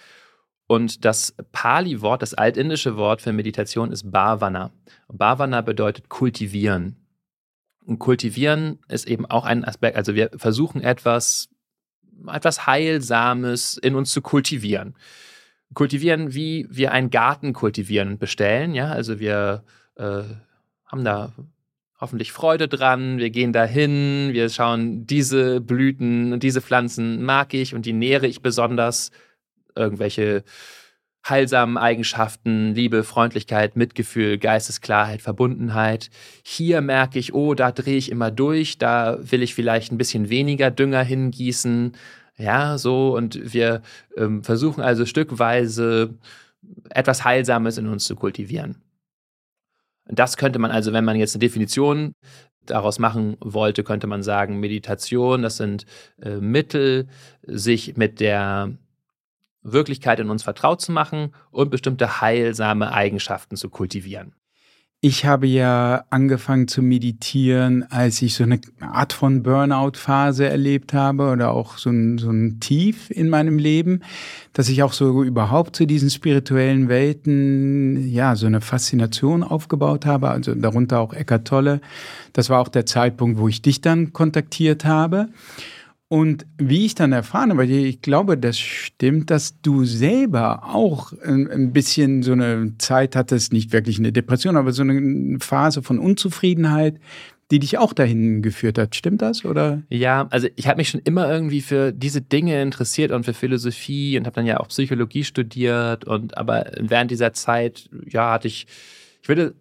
Und das Pali-Wort, das altindische Wort für Meditation ist Bhavana. Bhavana bedeutet kultivieren. Und kultivieren ist eben auch ein Aspekt, also wir versuchen etwas, etwas Heilsames in uns zu kultivieren. Kultivieren, wie wir einen Garten kultivieren und bestellen, ja, also wir äh, haben da hoffentlich Freude dran, wir gehen dahin, wir schauen, diese Blüten und diese Pflanzen mag ich und die nähere ich besonders, irgendwelche heilsamen Eigenschaften, Liebe, Freundlichkeit, Mitgefühl, Geistesklarheit, Verbundenheit. Hier merke ich, oh, da drehe ich immer durch, da will ich vielleicht ein bisschen weniger Dünger hingießen. Ja, so, und wir ähm, versuchen also stückweise etwas Heilsames in uns zu kultivieren. Das könnte man also, wenn man jetzt eine Definition daraus machen wollte, könnte man sagen, Meditation, das sind äh, Mittel, sich mit der Wirklichkeit in uns vertraut zu machen und bestimmte heilsame Eigenschaften zu kultivieren. Ich habe ja angefangen zu meditieren, als ich so eine Art von Burnout-Phase erlebt habe oder auch so ein, so ein Tief in meinem Leben, dass ich auch so überhaupt zu diesen spirituellen Welten, ja, so eine Faszination aufgebaut habe, also darunter auch Eckart Tolle. Das war auch der Zeitpunkt, wo ich dich dann kontaktiert habe. Und wie ich dann erfahren habe, ich glaube, das stimmt, dass du selber auch ein bisschen so eine Zeit hattest, nicht wirklich eine Depression, aber so eine Phase von Unzufriedenheit, die dich auch dahin geführt hat. Stimmt das oder? Ja, also ich habe mich schon immer irgendwie für diese Dinge interessiert und für Philosophie und habe dann ja auch Psychologie studiert und aber während dieser Zeit ja hatte ich ich würde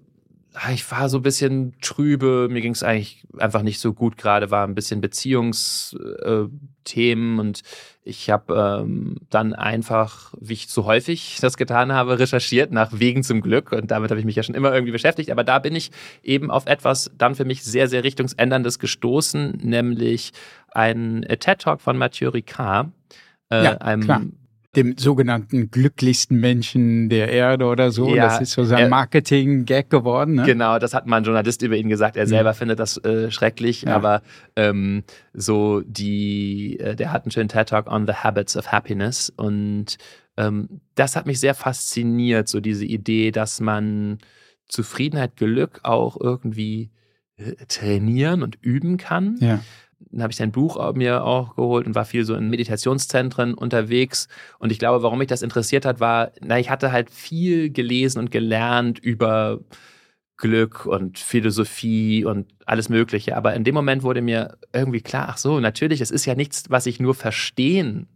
ich war so ein bisschen trübe, mir ging es eigentlich einfach nicht so gut gerade, war ein bisschen Beziehungsthemen äh, und ich habe ähm, dann einfach, wie ich so häufig das getan habe, recherchiert nach Wegen zum Glück. Und damit habe ich mich ja schon immer irgendwie beschäftigt, aber da bin ich eben auf etwas dann für mich sehr, sehr richtungsänderndes gestoßen, nämlich ein TED-Talk von Mathieu Ricard, äh, ja, einem klar dem sogenannten glücklichsten Menschen der Erde oder so. Ja, das ist so sein Marketing-Gag geworden. Ne? Genau, das hat mal ein Journalist über ihn gesagt. Er selber mhm. findet das äh, schrecklich, ja. aber ähm, so die, äh, der hat einen schönen TED-Talk on the Habits of Happiness und ähm, das hat mich sehr fasziniert, so diese Idee, dass man Zufriedenheit, Glück auch irgendwie äh, trainieren und üben kann. Ja. Dann habe ich sein Buch mir auch geholt und war viel so in Meditationszentren unterwegs. Und ich glaube, warum mich das interessiert hat, war, na, ich hatte halt viel gelesen und gelernt über Glück und Philosophie und alles Mögliche. Aber in dem Moment wurde mir irgendwie klar, ach so, natürlich, es ist ja nichts, was ich nur verstehen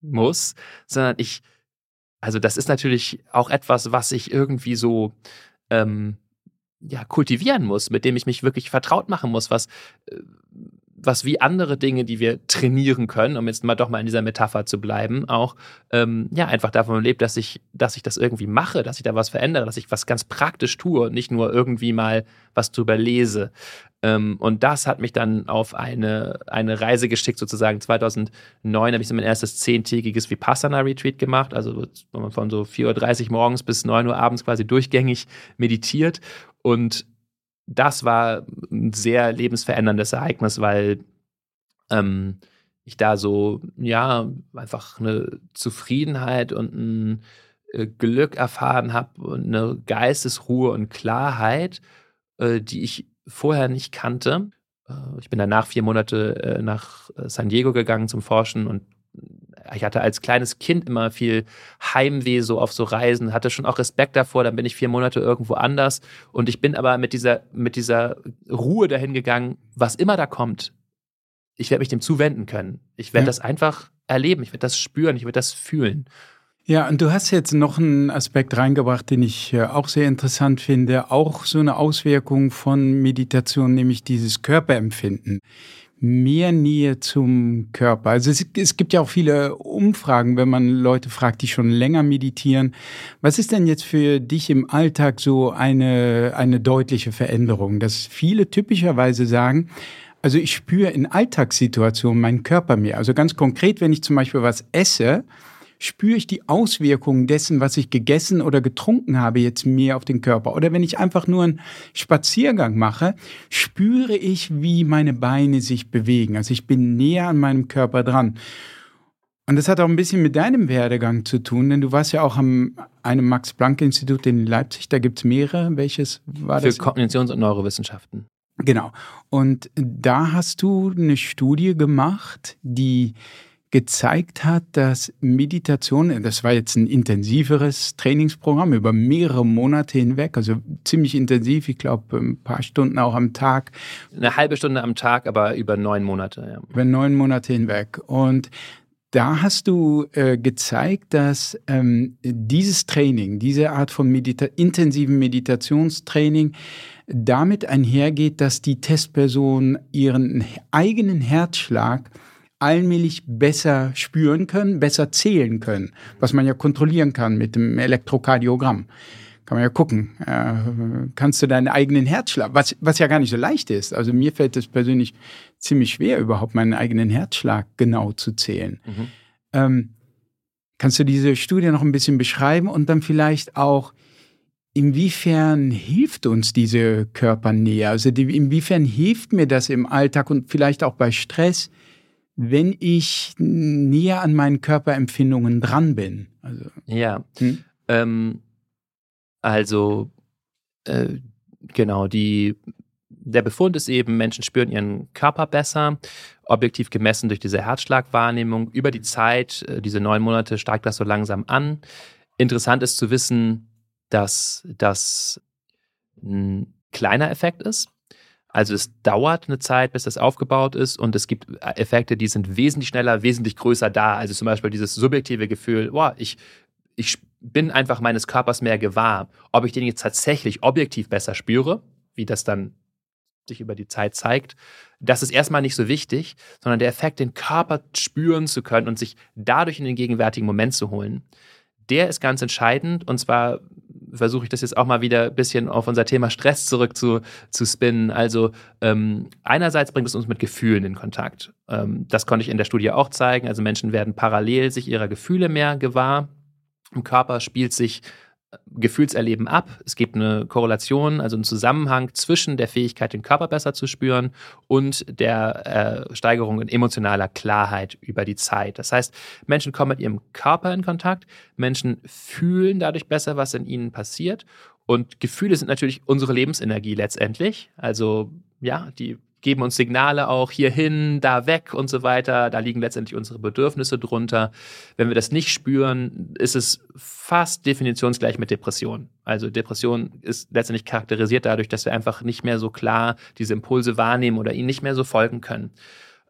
muss, sondern ich, also das ist natürlich auch etwas, was ich irgendwie so ähm, ja, kultivieren muss, mit dem ich mich wirklich vertraut machen muss, was, äh, was wie andere Dinge, die wir trainieren können, um jetzt mal doch mal in dieser Metapher zu bleiben, auch ähm, ja einfach davon lebt, dass ich, dass ich das irgendwie mache, dass ich da was verändere, dass ich was ganz praktisch tue und nicht nur irgendwie mal was drüber lese. Ähm, und das hat mich dann auf eine, eine Reise geschickt, sozusagen. 2009 habe ich so mein erstes zehntägiges Vipassana-Retreat gemacht, also von so 4.30 Uhr morgens bis 9 Uhr abends quasi durchgängig meditiert. Und das war ein sehr lebensveränderndes Ereignis, weil ähm, ich da so, ja, einfach eine Zufriedenheit und ein äh, Glück erfahren habe und eine Geistesruhe und Klarheit, äh, die ich vorher nicht kannte. Äh, ich bin danach vier Monate äh, nach San Diego gegangen zum Forschen und ich hatte als kleines Kind immer viel Heimweh so auf so Reisen, hatte schon auch Respekt davor, dann bin ich vier Monate irgendwo anders und ich bin aber mit dieser, mit dieser Ruhe dahin gegangen, was immer da kommt, ich werde mich dem zuwenden können. Ich werde ja. das einfach erleben, ich werde das spüren, ich werde das fühlen. Ja, und du hast jetzt noch einen Aspekt reingebracht, den ich äh, auch sehr interessant finde, auch so eine Auswirkung von Meditation, nämlich dieses Körperempfinden mehr Nähe zum Körper. Also es, es, gibt ja auch viele Umfragen, wenn man Leute fragt, die schon länger meditieren. Was ist denn jetzt für dich im Alltag so eine, eine deutliche Veränderung? Dass viele typischerweise sagen, also ich spüre in Alltagssituationen meinen Körper mehr. Also ganz konkret, wenn ich zum Beispiel was esse, spüre ich die Auswirkungen dessen, was ich gegessen oder getrunken habe, jetzt mehr auf den Körper. Oder wenn ich einfach nur einen Spaziergang mache, spüre ich, wie meine Beine sich bewegen. Also ich bin näher an meinem Körper dran. Und das hat auch ein bisschen mit deinem Werdegang zu tun, denn du warst ja auch am einem Max-Planck-Institut in Leipzig, da gibt es mehrere. Welches war Für das? Für Kognitions- und Neurowissenschaften. Genau. Und da hast du eine Studie gemacht, die gezeigt hat, dass Meditation, das war jetzt ein intensiveres Trainingsprogramm über mehrere Monate hinweg, also ziemlich intensiv, ich glaube ein paar Stunden auch am Tag. Eine halbe Stunde am Tag, aber über neun Monate. Ja. Über neun Monate hinweg. Und da hast du äh, gezeigt, dass ähm, dieses Training, diese Art von Medita intensiven Meditationstraining damit einhergeht, dass die Testpersonen ihren eigenen Herzschlag allmählich besser spüren können, besser zählen können, was man ja kontrollieren kann mit dem Elektrokardiogramm. Kann man ja gucken, äh, kannst du deinen eigenen Herzschlag, was, was ja gar nicht so leicht ist. Also mir fällt es persönlich ziemlich schwer, überhaupt meinen eigenen Herzschlag genau zu zählen. Mhm. Ähm, kannst du diese Studie noch ein bisschen beschreiben und dann vielleicht auch, inwiefern hilft uns diese Körpernähe? Also die, inwiefern hilft mir das im Alltag und vielleicht auch bei Stress, wenn ich näher an meinen Körperempfindungen dran bin. Also, ja, hm? ähm, also äh, genau, die, der Befund ist eben, Menschen spüren ihren Körper besser, objektiv gemessen durch diese Herzschlagwahrnehmung. Über die Zeit, äh, diese neun Monate, steigt das so langsam an. Interessant ist zu wissen, dass das ein kleiner Effekt ist. Also es dauert eine Zeit, bis das aufgebaut ist und es gibt Effekte, die sind wesentlich schneller, wesentlich größer da. Also zum Beispiel dieses subjektive Gefühl, boah, ich, ich bin einfach meines Körpers mehr gewahr. Ob ich den jetzt tatsächlich objektiv besser spüre, wie das dann sich über die Zeit zeigt, das ist erstmal nicht so wichtig, sondern der Effekt, den Körper spüren zu können und sich dadurch in den gegenwärtigen Moment zu holen, der ist ganz entscheidend. Und zwar versuche ich das jetzt auch mal wieder ein bisschen auf unser Thema Stress zurück zu, zu spinnen. Also ähm, einerseits bringt es uns mit Gefühlen in Kontakt. Ähm, das konnte ich in der Studie auch zeigen. Also Menschen werden parallel sich ihrer Gefühle mehr gewahr. Im Körper spielt sich Gefühlserleben ab. Es gibt eine Korrelation, also einen Zusammenhang zwischen der Fähigkeit, den Körper besser zu spüren und der äh, Steigerung in emotionaler Klarheit über die Zeit. Das heißt, Menschen kommen mit ihrem Körper in Kontakt, Menschen fühlen dadurch besser, was in ihnen passiert. Und Gefühle sind natürlich unsere Lebensenergie letztendlich. Also ja, die geben uns Signale auch hierhin, da weg und so weiter. Da liegen letztendlich unsere Bedürfnisse drunter. Wenn wir das nicht spüren, ist es fast definitionsgleich mit Depression. Also Depression ist letztendlich charakterisiert dadurch, dass wir einfach nicht mehr so klar diese Impulse wahrnehmen oder ihnen nicht mehr so folgen können.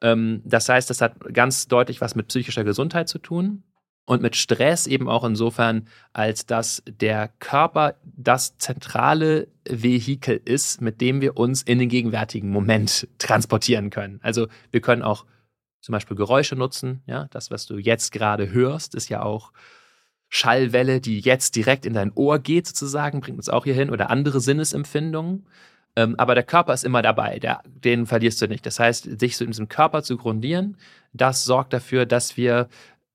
Ähm, das heißt, das hat ganz deutlich was mit psychischer Gesundheit zu tun und mit Stress eben auch insofern, als dass der Körper das zentrale Vehikel ist, mit dem wir uns in den gegenwärtigen Moment transportieren können. Also wir können auch zum Beispiel Geräusche nutzen. Ja, das, was du jetzt gerade hörst, ist ja auch Schallwelle, die jetzt direkt in dein Ohr geht, sozusagen, bringt uns auch hier hin oder andere Sinnesempfindungen. Ähm, aber der Körper ist immer dabei, der, den verlierst du nicht. Das heißt, sich so in diesem Körper zu grundieren, das sorgt dafür, dass wir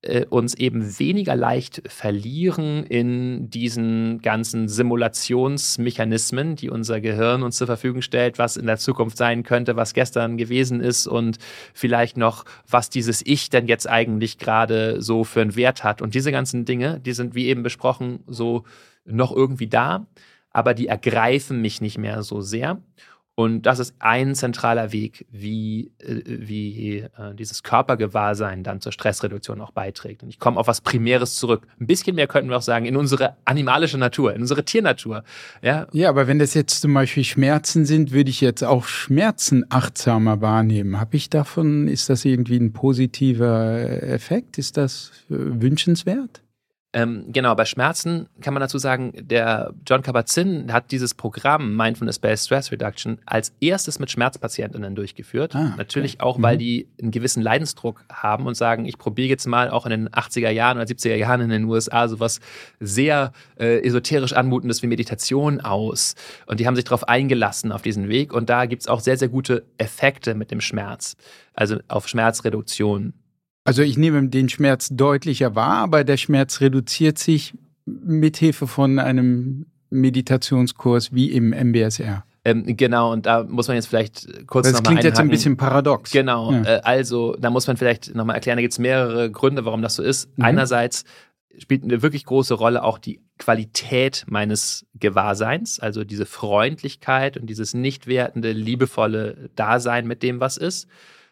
äh, uns eben weniger leicht verlieren in diesen ganzen Simulationsmechanismen, die unser Gehirn uns zur Verfügung stellt, was in der Zukunft sein könnte, was gestern gewesen ist und vielleicht noch, was dieses Ich denn jetzt eigentlich gerade so für einen Wert hat. Und diese ganzen Dinge, die sind wie eben besprochen so noch irgendwie da, aber die ergreifen mich nicht mehr so sehr. Und das ist ein zentraler Weg, wie, äh, wie äh, dieses Körpergewahrsein dann zur Stressreduktion auch beiträgt. Und ich komme auf was Primäres zurück. Ein bisschen mehr könnten wir auch sagen, in unsere animalische Natur, in unsere Tiernatur. Ja, ja aber wenn das jetzt zum Beispiel Schmerzen sind, würde ich jetzt auch Schmerzen achtsamer wahrnehmen. Habe ich davon, ist das irgendwie ein positiver Effekt? Ist das äh, wünschenswert? Ähm, genau, bei Schmerzen kann man dazu sagen, der John Kabat-Zinn hat dieses Programm Mindfulness-Based Stress Reduction als erstes mit Schmerzpatientinnen durchgeführt. Ah, Natürlich auch, weil mhm. die einen gewissen Leidensdruck haben und sagen, ich probiere jetzt mal auch in den 80er Jahren oder 70er Jahren in den USA sowas sehr äh, esoterisch anmutendes wie Meditation aus. Und die haben sich darauf eingelassen auf diesen Weg. Und da gibt es auch sehr, sehr gute Effekte mit dem Schmerz, also auf Schmerzreduktion. Also ich nehme den Schmerz deutlicher wahr, aber der Schmerz reduziert sich mithilfe von einem Meditationskurs wie im MBSR. Ähm, genau, und da muss man jetzt vielleicht kurz nochmal Das klingt jetzt ein bisschen paradox. Genau, ja. äh, also da muss man vielleicht nochmal erklären, da gibt es mehrere Gründe, warum das so ist. Mhm. Einerseits spielt eine wirklich große Rolle auch die Qualität meines Gewahrseins, also diese Freundlichkeit und dieses nicht wertende, liebevolle Dasein mit dem, was ist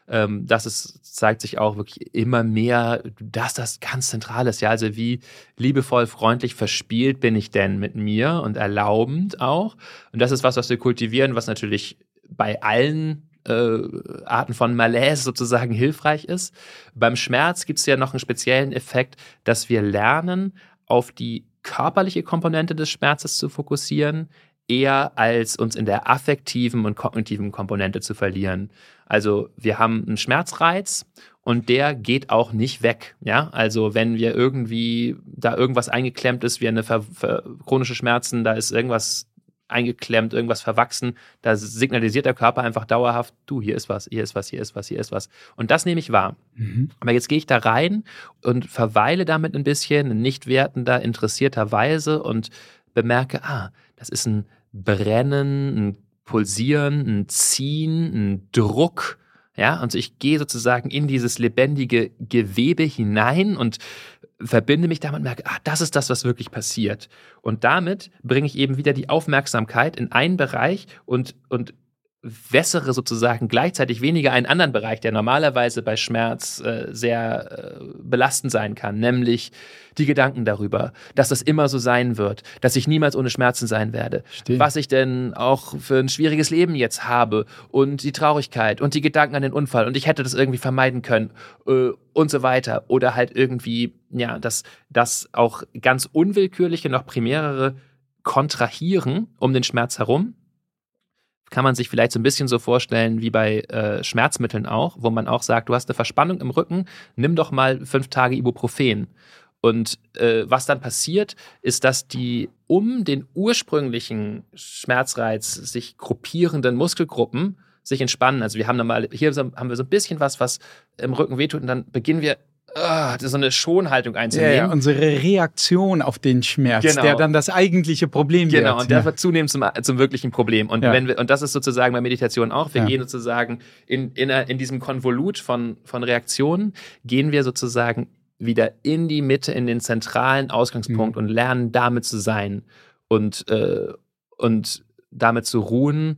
ähm, das ist, zeigt sich auch wirklich immer mehr, dass das ganz zentral ist. Ja, also wie liebevoll, freundlich, verspielt bin ich denn mit mir und erlaubend auch. Und das ist was, was wir kultivieren, was natürlich bei allen äh, Arten von Malaise sozusagen hilfreich ist. Beim Schmerz gibt es ja noch einen speziellen Effekt, dass wir lernen, auf die körperliche Komponente des Schmerzes zu fokussieren, eher als uns in der affektiven und kognitiven Komponente zu verlieren. Also wir haben einen Schmerzreiz und der geht auch nicht weg. Ja, also wenn wir irgendwie da irgendwas eingeklemmt ist, wie eine ver ver chronische Schmerzen, da ist irgendwas eingeklemmt, irgendwas verwachsen, da signalisiert der Körper einfach dauerhaft, du, hier ist was, hier ist was, hier ist was, hier ist was. Und das nehme ich wahr. Mhm. Aber jetzt gehe ich da rein und verweile damit ein bisschen, nicht wertender, interessierter Weise und bemerke, ah, das ist ein Brennen, ein Pulsieren, ein Ziehen, ein Druck. Ja, also ich gehe sozusagen in dieses lebendige Gewebe hinein und verbinde mich damit und merke, ah, das ist das, was wirklich passiert. Und damit bringe ich eben wieder die Aufmerksamkeit in einen Bereich und, und wässere sozusagen gleichzeitig weniger einen anderen Bereich, der normalerweise bei Schmerz äh, sehr äh, belastend sein kann, nämlich die Gedanken darüber, dass das immer so sein wird, dass ich niemals ohne Schmerzen sein werde, Stimmt. was ich denn auch für ein schwieriges Leben jetzt habe und die Traurigkeit und die Gedanken an den Unfall und ich hätte das irgendwie vermeiden können äh, und so weiter. Oder halt irgendwie ja, dass das auch ganz unwillkürliche noch primärere kontrahieren um den Schmerz herum kann man sich vielleicht so ein bisschen so vorstellen wie bei äh, Schmerzmitteln auch, wo man auch sagt, du hast eine Verspannung im Rücken, nimm doch mal fünf Tage Ibuprofen. Und äh, was dann passiert, ist, dass die um den ursprünglichen Schmerzreiz sich gruppierenden Muskelgruppen sich entspannen. Also wir haben dann mal, hier haben wir so ein bisschen was, was im Rücken wehtut und dann beginnen wir oh, so eine Schonhaltung einzunehmen. Ja, ja, unsere Reaktion auf den Schmerz, genau. der dann das eigentliche Problem genau, wird. Genau, und der wird zunehmend zum, zum wirklichen Problem. Und, wenn wir, und das ist sozusagen bei Meditation auch. Wir gehen sozusagen in, in, in diesem Konvolut von, von Reaktionen, gehen wir sozusagen wieder in die Mitte, in den zentralen Ausgangspunkt mhm. und lernen damit zu sein und, äh, und damit zu ruhen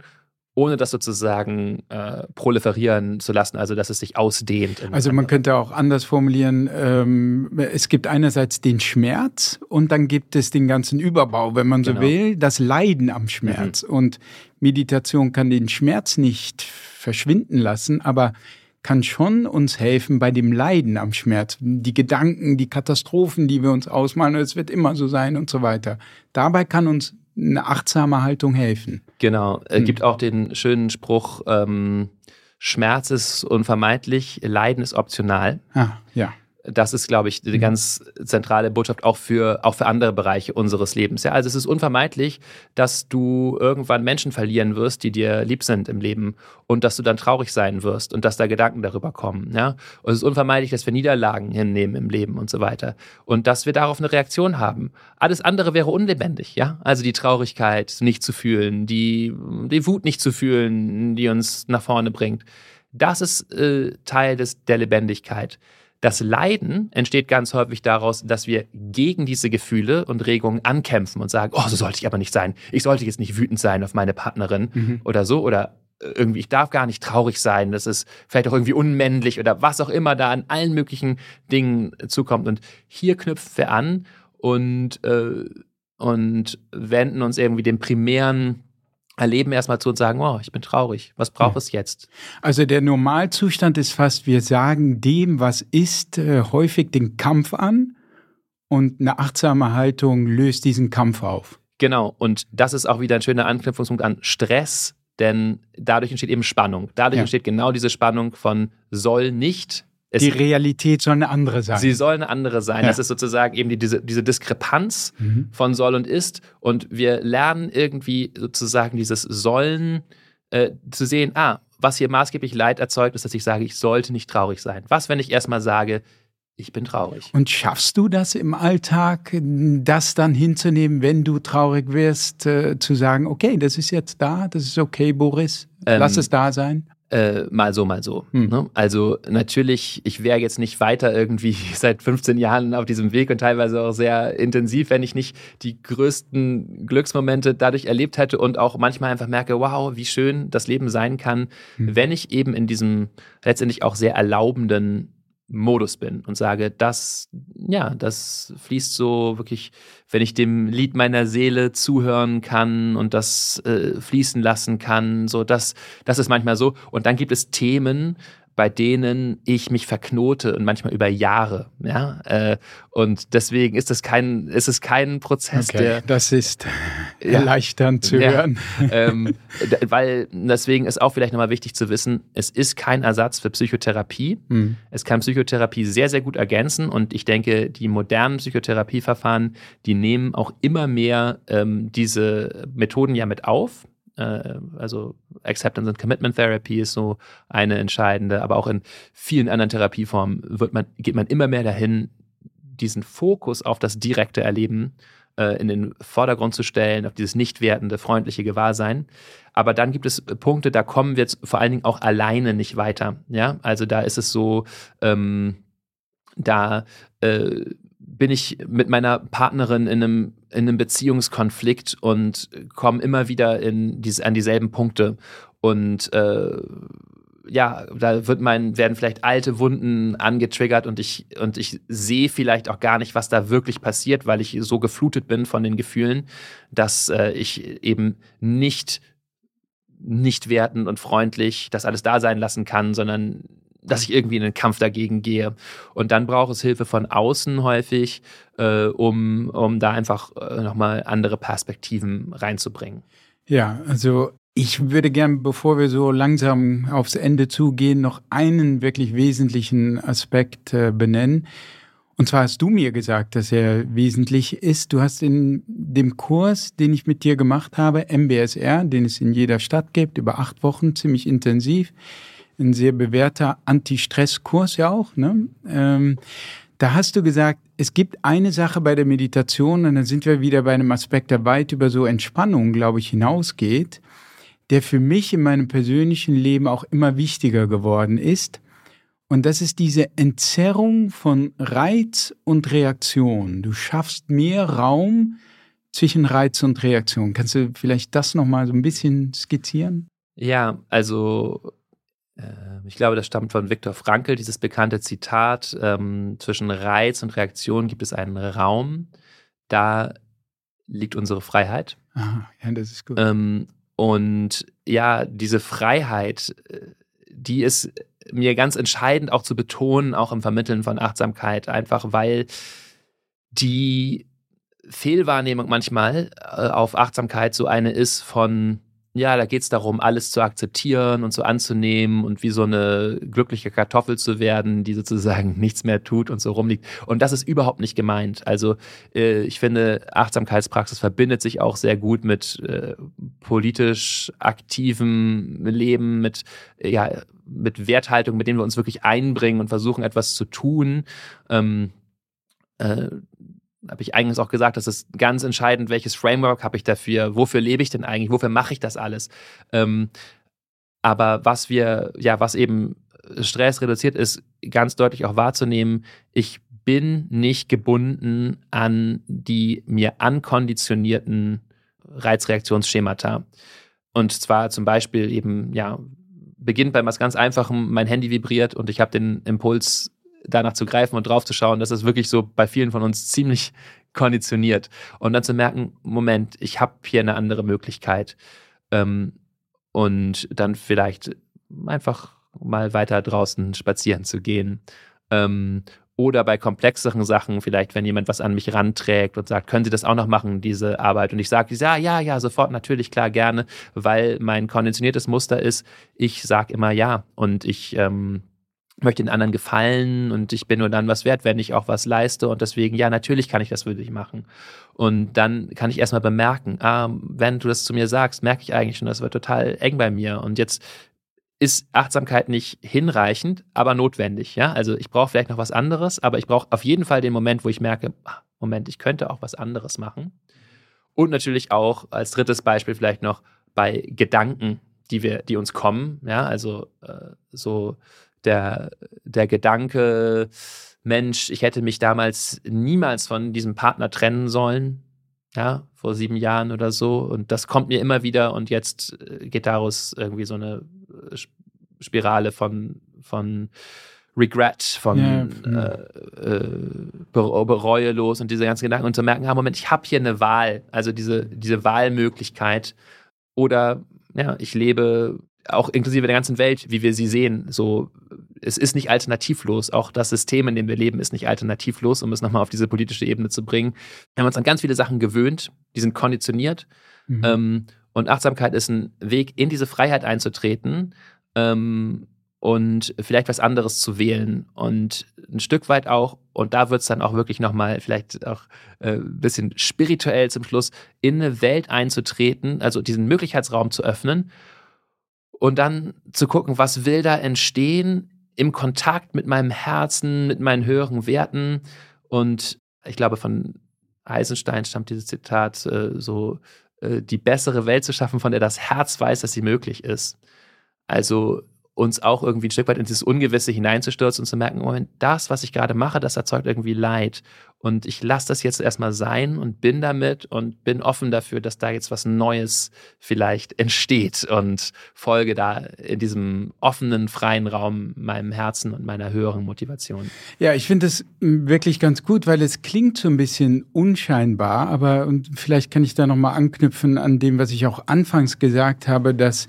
ohne das sozusagen äh, proliferieren zu lassen, also dass es sich ausdehnt. Also man könnte auch anders formulieren, ähm, es gibt einerseits den Schmerz und dann gibt es den ganzen Überbau, wenn man so genau. will, das Leiden am Schmerz. Mhm. Und Meditation kann den Schmerz nicht verschwinden lassen, aber kann schon uns helfen bei dem Leiden am Schmerz. Die Gedanken, die Katastrophen, die wir uns ausmalen, es wird immer so sein und so weiter. Dabei kann uns eine achtsame Haltung helfen. Genau. Es hm. gibt auch den schönen Spruch, ähm, Schmerz ist unvermeidlich, Leiden ist optional. Ah, ja das ist, glaube ich, die mhm. ganz zentrale Botschaft auch für, auch für andere Bereiche unseres Lebens. Ja, also es ist unvermeidlich, dass du irgendwann Menschen verlieren wirst, die dir lieb sind im Leben und dass du dann traurig sein wirst und dass da Gedanken darüber kommen. Ja, und es ist unvermeidlich, dass wir Niederlagen hinnehmen im Leben und so weiter und dass wir darauf eine Reaktion haben. Alles andere wäre unlebendig. Ja, also die Traurigkeit nicht zu fühlen, die, die Wut nicht zu fühlen, die uns nach vorne bringt Das ist äh, Teil des, der Lebendigkeit. Das Leiden entsteht ganz häufig daraus, dass wir gegen diese Gefühle und Regungen ankämpfen und sagen, oh, so sollte ich aber nicht sein. Ich sollte jetzt nicht wütend sein auf meine Partnerin mhm. oder so oder irgendwie, ich darf gar nicht traurig sein, das ist vielleicht auch irgendwie unmännlich oder was auch immer da an allen möglichen Dingen zukommt. Und hier knüpfen wir an und, äh, und wenden uns irgendwie dem primären Erleben erstmal zu und sagen, oh, ich bin traurig, was braucht ja. es jetzt? Also der Normalzustand ist fast, wir sagen dem, was ist, äh, häufig den Kampf an und eine achtsame Haltung löst diesen Kampf auf. Genau, und das ist auch wieder ein schöner Anknüpfungspunkt an Stress, denn dadurch entsteht eben Spannung. Dadurch ja. entsteht genau diese Spannung von soll nicht. Es, die Realität soll eine andere sein. Sie soll eine andere sein. Ja. Das ist sozusagen eben die, diese, diese Diskrepanz mhm. von soll und ist. Und wir lernen irgendwie sozusagen dieses Sollen äh, zu sehen, ah, was hier maßgeblich Leid erzeugt, ist, dass ich sage, ich sollte nicht traurig sein. Was, wenn ich erstmal sage, ich bin traurig. Und schaffst du das im Alltag, das dann hinzunehmen, wenn du traurig wirst, äh, zu sagen, okay, das ist jetzt da, das ist okay, Boris, ähm, lass es da sein? Äh, mal so, mal so. Hm. Ne? Also natürlich, ich wäre jetzt nicht weiter irgendwie seit 15 Jahren auf diesem Weg und teilweise auch sehr intensiv, wenn ich nicht die größten Glücksmomente dadurch erlebt hätte und auch manchmal einfach merke, wow, wie schön das Leben sein kann, hm. wenn ich eben in diesem letztendlich auch sehr erlaubenden Modus bin und sage, das, ja, das fließt so wirklich, wenn ich dem Lied meiner Seele zuhören kann und das äh, fließen lassen kann, so das, das ist manchmal so. Und dann gibt es Themen, bei denen ich mich verknote und manchmal über Jahre. Ja? Äh, und deswegen ist es kein, ist es kein Prozess, okay, der. Das ist erleichternd zu ja, hören. Ähm, weil deswegen ist auch vielleicht nochmal wichtig zu wissen, es ist kein Ersatz für Psychotherapie. Mhm. Es kann Psychotherapie sehr, sehr gut ergänzen und ich denke, die modernen Psychotherapieverfahren, die nehmen auch immer mehr ähm, diese Methoden ja mit auf äh, also Acceptance and Commitment Therapy ist so eine entscheidende, aber auch in vielen anderen Therapieformen wird man, geht man immer mehr dahin, diesen Fokus auf das direkte Erleben äh, in den Vordergrund zu stellen, auf dieses nicht wertende, freundliche Gewahrsein. Aber dann gibt es Punkte, da kommen wir jetzt vor allen Dingen auch alleine nicht weiter. Ja, also da ist es so, ähm, da äh, bin ich mit meiner Partnerin in einem, in einem Beziehungskonflikt und komme immer wieder in diese, an dieselben Punkte. Und äh, ja, da wird mein, werden vielleicht alte Wunden angetriggert und ich, und ich sehe vielleicht auch gar nicht, was da wirklich passiert, weil ich so geflutet bin von den Gefühlen, dass äh, ich eben nicht nicht wertend und freundlich das alles da sein lassen kann, sondern dass ich irgendwie in den Kampf dagegen gehe. Und dann braucht es Hilfe von außen häufig, äh, um, um da einfach äh, nochmal andere Perspektiven reinzubringen. Ja, also ich würde gern, bevor wir so langsam aufs Ende zugehen, noch einen wirklich wesentlichen Aspekt äh, benennen. Und zwar hast du mir gesagt, dass er wesentlich ist. Du hast in dem Kurs, den ich mit dir gemacht habe, MBSR, den es in jeder Stadt gibt, über acht Wochen, ziemlich intensiv, ein sehr bewährter Anti-Stress-Kurs ja auch. Ne? Ähm, da hast du gesagt, es gibt eine Sache bei der Meditation, und dann sind wir wieder bei einem Aspekt, der weit über so Entspannung, glaube ich, hinausgeht, der für mich in meinem persönlichen Leben auch immer wichtiger geworden ist. Und das ist diese Entzerrung von Reiz und Reaktion. Du schaffst mehr Raum zwischen Reiz und Reaktion. Kannst du vielleicht das nochmal so ein bisschen skizzieren? Ja, also ich glaube, das stammt von Viktor Frankl, dieses bekannte Zitat, ähm, zwischen Reiz und Reaktion gibt es einen Raum, da liegt unsere Freiheit. Aha, ja, das ist gut. Ähm, und ja, diese Freiheit, äh, die ist mir ganz entscheidend auch zu betonen, auch im Vermitteln von Achtsamkeit, einfach weil die Fehlwahrnehmung manchmal äh, auf Achtsamkeit so eine ist von ja, da geht es darum, alles zu akzeptieren und so anzunehmen und wie so eine glückliche Kartoffel zu werden, die sozusagen nichts mehr tut und so rumliegt. Und das ist überhaupt nicht gemeint. Also äh, ich finde, Achtsamkeitspraxis verbindet sich auch sehr gut mit äh, politisch aktivem Leben, mit, äh, ja, mit Werthaltung, mit denen wir uns wirklich einbringen und versuchen, etwas zu tun. Ähm, äh, habe ich eigentlich auch gesagt, das ist ganz entscheidend, welches Framework habe ich dafür, wofür lebe ich denn eigentlich, wofür mache ich das alles. Ähm, Aber was wir, ja, was eben Stress reduziert, ist ganz deutlich auch wahrzunehmen, ich bin nicht gebunden an die mir ankonditionierten Reizreaktionsschemata. Und zwar zum Beispiel eben, ja, beginnt bei was ganz Einfachem, mein Handy vibriert und ich habe den Impuls, danach zu greifen und drauf zu schauen. Das ist wirklich so bei vielen von uns ziemlich konditioniert. Und dann zu merken, Moment, ich habe hier eine andere Möglichkeit. Ähm, und dann vielleicht einfach mal weiter draußen spazieren zu gehen. Ähm, oder bei komplexeren Sachen, vielleicht wenn jemand was an mich ranträgt und sagt, können Sie das auch noch machen, diese Arbeit? Und ich sage, ja, ja, ja, sofort, natürlich, klar, gerne, weil mein konditioniertes Muster ist, ich sage immer ja und ich ähm, möchte den anderen gefallen und ich bin nur dann was wert, wenn ich auch was leiste und deswegen, ja, natürlich kann ich das für dich machen. Und dann kann ich erstmal bemerken, ah, wenn du das zu mir sagst, merke ich eigentlich schon, das wird total eng bei mir und jetzt ist Achtsamkeit nicht hinreichend, aber notwendig. Ja, also ich brauche vielleicht noch was anderes, aber ich brauche auf jeden Fall den Moment, wo ich merke, ah, Moment, ich könnte auch was anderes machen. Und natürlich auch als drittes Beispiel vielleicht noch bei Gedanken, die wir, die uns kommen. Ja, also äh, so der, der Gedanke, Mensch, ich hätte mich damals niemals von diesem Partner trennen sollen, ja, vor sieben Jahren oder so. Und das kommt mir immer wieder und jetzt äh, geht daraus irgendwie so eine äh, Spirale von, von Regret, von ja, äh, äh, Bereue los und diese ganzen Gedanken und zu merken, ah, Moment, ich habe hier eine Wahl, also diese, diese Wahlmöglichkeit. Oder ja, ich lebe auch inklusive der ganzen Welt, wie wir sie sehen, so es ist nicht alternativlos. Auch das System, in dem wir leben, ist nicht alternativlos, um es nochmal auf diese politische Ebene zu bringen. Wir haben uns an ganz viele Sachen gewöhnt, die sind konditioniert. Mhm. Ähm, und Achtsamkeit ist ein Weg, in diese Freiheit einzutreten ähm, und vielleicht was anderes zu wählen. Und ein Stück weit auch, und da wird es dann auch wirklich nochmal vielleicht auch äh, ein bisschen spirituell zum Schluss, in eine Welt einzutreten, also diesen Möglichkeitsraum zu öffnen und dann zu gucken, was will da entstehen im Kontakt mit meinem Herzen, mit meinen höheren Werten. Und ich glaube, von Eisenstein stammt dieses Zitat, äh, so äh, die bessere Welt zu schaffen, von der das Herz weiß, dass sie möglich ist. Also uns auch irgendwie ein Stück weit in dieses Ungewisse hineinzustürzen und zu merken, Moment, das, was ich gerade mache, das erzeugt irgendwie Leid. Und ich lasse das jetzt erstmal sein und bin damit und bin offen dafür, dass da jetzt was Neues vielleicht entsteht und folge da in diesem offenen, freien Raum meinem Herzen und meiner höheren Motivation. Ja, ich finde das wirklich ganz gut, weil es klingt so ein bisschen unscheinbar, aber und vielleicht kann ich da nochmal anknüpfen an dem, was ich auch anfangs gesagt habe, dass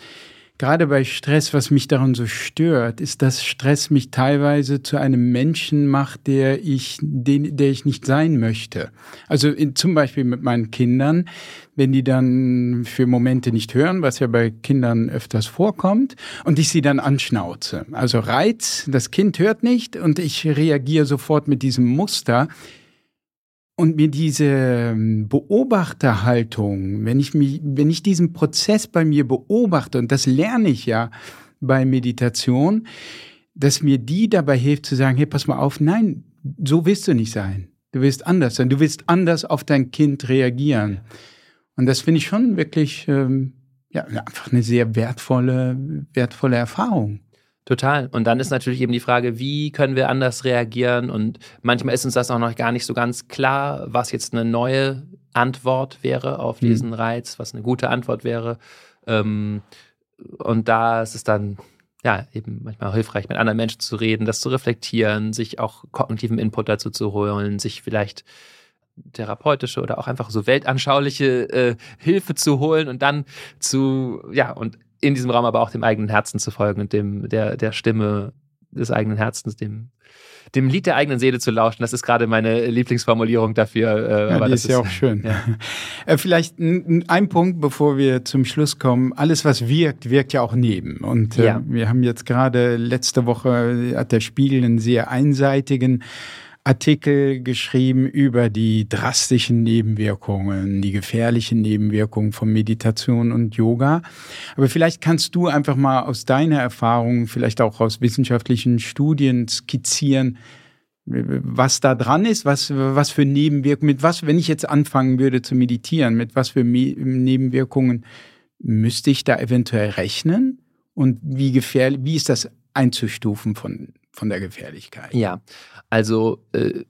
gerade bei Stress, was mich daran so stört, ist, dass Stress mich teilweise zu einem Menschen macht, der ich, den, der ich nicht sein möchte. Also in, zum Beispiel mit meinen Kindern, wenn die dann für Momente nicht hören, was ja bei Kindern öfters vorkommt, und ich sie dann anschnauze. Also Reiz, das Kind hört nicht und ich reagiere sofort mit diesem Muster. Und mir diese ähm, Beobachterhaltung, wenn ich mich, wenn ich diesen Prozess bei mir beobachte, und das lerne ich ja bei Meditation, dass mir die dabei hilft zu sagen, hey, pass mal auf, nein, so willst du nicht sein. Du willst anders sein. Du willst anders auf dein Kind reagieren. Und das finde ich schon wirklich, ähm, ja, einfach eine sehr wertvolle, wertvolle Erfahrung. Total. Und dann ist natürlich eben die Frage, wie können wir anders reagieren? Und manchmal ist uns das auch noch gar nicht so ganz klar, was jetzt eine neue Antwort wäre auf mhm. diesen mhm. Reiz, was eine gute Antwort wäre. Ähm, und da ist es dann ja eben manchmal hilfreich, mit anderen Menschen zu reden, das zu reflektieren, sich auch kognitiven Input dazu zu holen, sich vielleicht therapeutische oder auch einfach so weltanschauliche äh, Hilfe zu holen und dann zu, ja, und in diesem Raum aber auch dem eigenen Herzen zu folgen und dem, der, der Stimme des eigenen Herzens, dem, dem Lied der eigenen Seele zu lauschen. Das ist gerade meine Lieblingsformulierung dafür. Äh, ja, aber die das ist ja auch schön. Ja. Äh, vielleicht ein Punkt, bevor wir zum Schluss kommen. Alles, was wirkt, wirkt ja auch neben. Und äh, ja. wir haben jetzt gerade letzte Woche hat der Spiegel einen sehr einseitigen Artikel geschrieben über die drastischen Nebenwirkungen, die gefährlichen Nebenwirkungen von Meditation und Yoga. Aber vielleicht kannst du einfach mal aus deiner Erfahrung, vielleicht auch aus wissenschaftlichen Studien skizzieren, was da dran ist, was, was für Nebenwirkungen, mit was, wenn ich jetzt anfangen würde zu meditieren, mit was für Nebenwirkungen müsste ich da eventuell rechnen? Und wie gefährlich, wie ist das einzustufen von, von der Gefährlichkeit? Ja, also äh,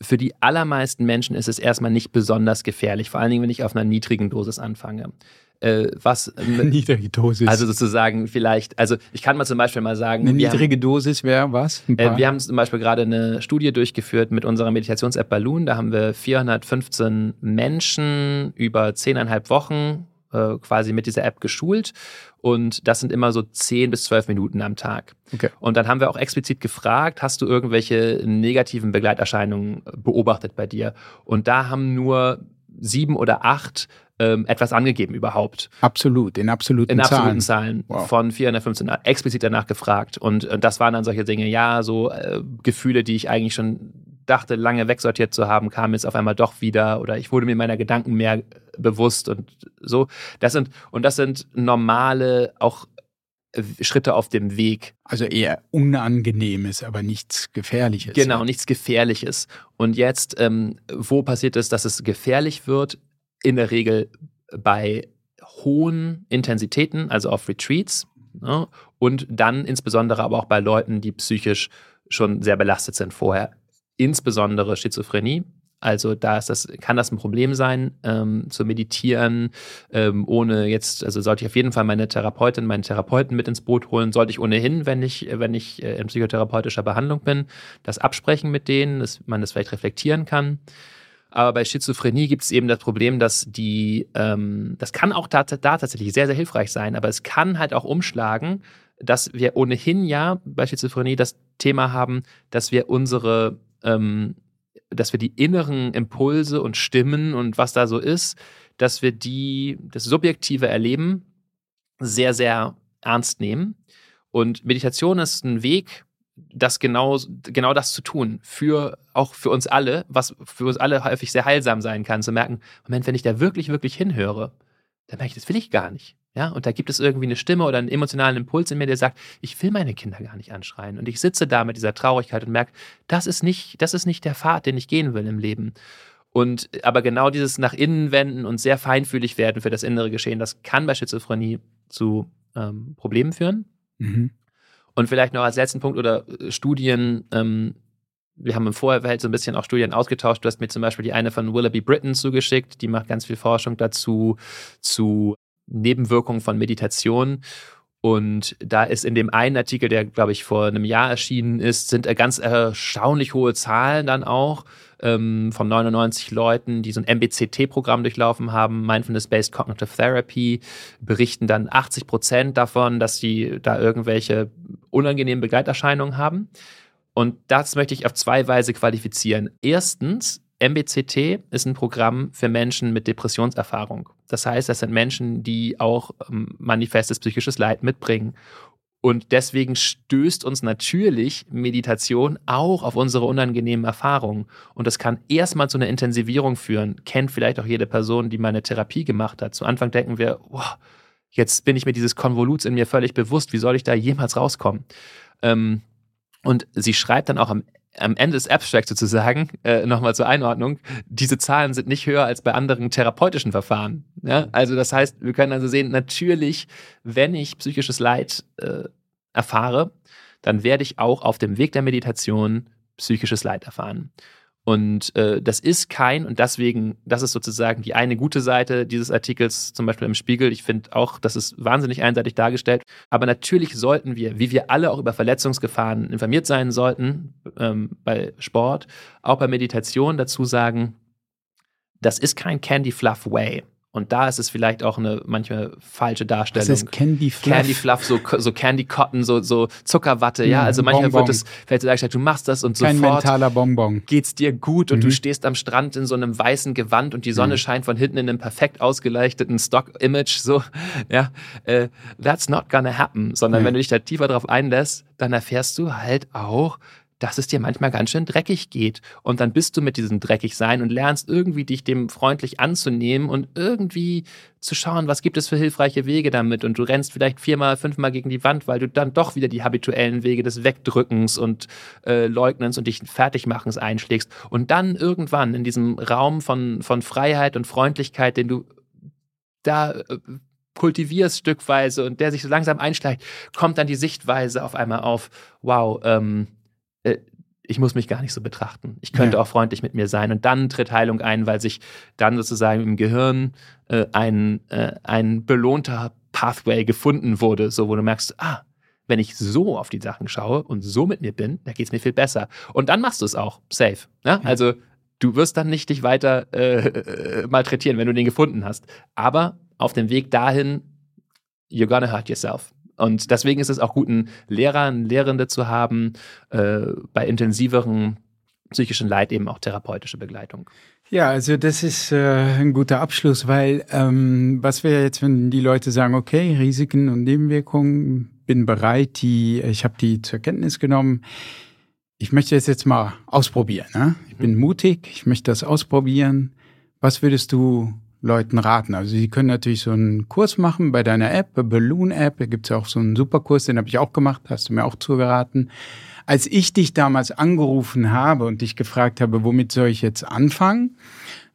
für die allermeisten Menschen ist es erstmal nicht besonders gefährlich, vor allen Dingen, wenn ich auf einer niedrigen Dosis anfange. Äh, was niedrige Dosis. Also sozusagen vielleicht, also ich kann mal zum Beispiel mal sagen. Eine niedrige haben, Dosis wäre was? Äh, wir haben zum Beispiel gerade eine Studie durchgeführt mit unserer Meditations-App Balloon. Da haben wir 415 Menschen über zehneinhalb Wochen äh, quasi mit dieser App geschult. Und das sind immer so 10 bis 12 Minuten am Tag. Okay. Und dann haben wir auch explizit gefragt, hast du irgendwelche negativen Begleiterscheinungen beobachtet bei dir? Und da haben nur sieben oder acht ähm, etwas angegeben überhaupt. Absolut, in absoluten Zahlen. In absoluten Zahlen, wow. von 415 explizit danach gefragt. Und, und das waren dann solche Dinge, ja, so äh, Gefühle, die ich eigentlich schon dachte, lange wegsortiert zu haben, kamen jetzt auf einmal doch wieder oder ich wurde mir meiner Gedanken mehr bewusst und so. Das sind, und das sind normale, auch äh, Schritte auf dem Weg. Also eher Unangenehmes, aber nichts Gefährliches. Genau, nichts Gefährliches. Und jetzt, ähm, wo passiert es, dass es gefährlich wird? In der Regel bei hohen Intensitäten, also auf Retreats. Ne? Und dann insbesondere aber auch bei Leuten, die psychisch schon sehr belastet sind vorher insbesondere Schizophrenie. Also da ist das, kann das ein Problem sein, ähm, zu meditieren, ähm, ohne jetzt, also sollte ich auf jeden Fall meine Therapeutin, meinen Therapeuten mit ins Boot holen, sollte ich ohnehin, wenn ich, wenn ich äh, in psychotherapeutischer Behandlung bin, das absprechen mit denen, dass man das vielleicht reflektieren kann. Aber bei Schizophrenie gibt es eben das Problem, dass die, ähm, das kann auch da, da tatsächlich sehr, sehr hilfreich sein, aber es kann halt auch umschlagen, dass wir ohnehin ja bei Schizophrenie das Thema haben, dass wir unsere ähm, dass wir die inneren Impulse und Stimmen und was da so ist, dass wir die, das subjektive Erleben sehr, sehr ernst nehmen. Und Meditation ist ein Weg, das genau, genau das zu tun, für, auch für uns alle, was für uns alle häufig sehr heilsam sein kann, zu merken, Moment, wenn ich da wirklich, wirklich hinhöre, dann merke ich, das will ich gar nicht. Ja, und da gibt es irgendwie eine Stimme oder einen emotionalen Impuls in mir, der sagt, ich will meine Kinder gar nicht anschreien. Und ich sitze da mit dieser Traurigkeit und merke, das ist nicht, das ist nicht der Pfad, den ich gehen will im Leben. Und aber genau dieses nach innen wenden und sehr feinfühlig werden für das innere Geschehen, das kann bei Schizophrenie zu ähm, Problemen führen. Mhm. Und vielleicht noch als letzten Punkt oder äh, Studien, ähm, wir haben im Vorfeld so ein bisschen auch Studien ausgetauscht. Du hast mir zum Beispiel die eine von Willoughby Britton zugeschickt, die macht ganz viel Forschung dazu, zu Nebenwirkungen von Meditation. Und da ist in dem einen Artikel, der, glaube ich, vor einem Jahr erschienen ist, sind ganz erstaunlich hohe Zahlen dann auch ähm, von 99 Leuten, die so ein MBCT-Programm durchlaufen haben, Mindfulness-Based Cognitive Therapy, berichten dann 80 Prozent davon, dass sie da irgendwelche unangenehmen Begleiterscheinungen haben. Und das möchte ich auf zwei Weise qualifizieren. Erstens, MBCT ist ein Programm für Menschen mit Depressionserfahrung. Das heißt, das sind Menschen, die auch ähm, manifestes psychisches Leid mitbringen. Und deswegen stößt uns natürlich Meditation auch auf unsere unangenehmen Erfahrungen. Und das kann erstmal zu einer Intensivierung führen. Kennt vielleicht auch jede Person, die meine Therapie gemacht hat. Zu Anfang denken wir, oh, jetzt bin ich mir dieses Konvoluts in mir völlig bewusst. Wie soll ich da jemals rauskommen? Ähm, und sie schreibt dann auch am am Ende des Abstracts sozusagen, äh, nochmal zur Einordnung, diese Zahlen sind nicht höher als bei anderen therapeutischen Verfahren. Ja? Also das heißt, wir können also sehen, natürlich, wenn ich psychisches Leid äh, erfahre, dann werde ich auch auf dem Weg der Meditation psychisches Leid erfahren. Und äh, das ist kein, und deswegen, das ist sozusagen die eine gute Seite dieses Artikels, zum Beispiel im Spiegel. Ich finde auch, das ist wahnsinnig einseitig dargestellt. Aber natürlich sollten wir, wie wir alle auch über Verletzungsgefahren informiert sein sollten, ähm, bei Sport, auch bei Meditation dazu sagen, das ist kein Candy Fluff Way. Und da ist es vielleicht auch eine manchmal falsche Darstellung. Das ist Candy Fluff. Candy Fluff, so, so Candy Cotton, so, so Zuckerwatte. Ja, also manchmal Bonbon. wird es, vielleicht dargestellt, du machst das und Kein sofort mentaler Bonbon. geht's dir gut und mhm. du stehst am Strand in so einem weißen Gewand und die Sonne mhm. scheint von hinten in einem perfekt ausgeleuchteten Stock-Image. So, ja, äh, that's not gonna happen. Sondern mhm. wenn du dich da tiefer drauf einlässt, dann erfährst du halt auch, dass es dir manchmal ganz schön dreckig geht. Und dann bist du mit diesem Dreckigsein und lernst irgendwie dich dem freundlich anzunehmen und irgendwie zu schauen, was gibt es für hilfreiche Wege damit. Und du rennst vielleicht viermal, fünfmal gegen die Wand, weil du dann doch wieder die habituellen Wege des Wegdrückens und äh, Leugnens und dich Fertigmachens einschlägst. Und dann irgendwann in diesem Raum von, von Freiheit und Freundlichkeit, den du da äh, kultivierst stückweise und der sich so langsam einschleicht, kommt dann die Sichtweise auf einmal auf, wow, ähm, äh, ich muss mich gar nicht so betrachten. Ich könnte ja. auch freundlich mit mir sein. Und dann tritt Heilung ein, weil sich dann sozusagen im Gehirn äh, ein, äh, ein belohnter Pathway gefunden wurde, so wo du merkst, ah, wenn ich so auf die Sachen schaue und so mit mir bin, da geht es mir viel besser. Und dann machst du es auch safe. Ne? Ja. Also du wirst dann nicht dich weiter äh, äh, malträtieren, wenn du den gefunden hast. Aber auf dem Weg dahin, you're gonna hurt yourself. Und deswegen ist es auch gut, einen Lehrer, einen Lehrende zu haben, äh, bei intensiveren psychischen Leid eben auch therapeutische Begleitung. Ja, also das ist äh, ein guter Abschluss, weil ähm, was wäre jetzt, wenn die Leute sagen, okay, Risiken und Nebenwirkungen, bin bereit, die, ich habe die zur Kenntnis genommen. Ich möchte das jetzt mal ausprobieren. Ne? Ich bin mhm. mutig, ich möchte das ausprobieren. Was würdest du Leuten raten? Also sie können natürlich so einen Kurs machen bei deiner App, Balloon App. Da gibt es ja auch so einen Superkurs, den habe ich auch gemacht, hast du mir auch zugeraten. Als ich dich damals angerufen habe und dich gefragt habe, womit soll ich jetzt anfangen,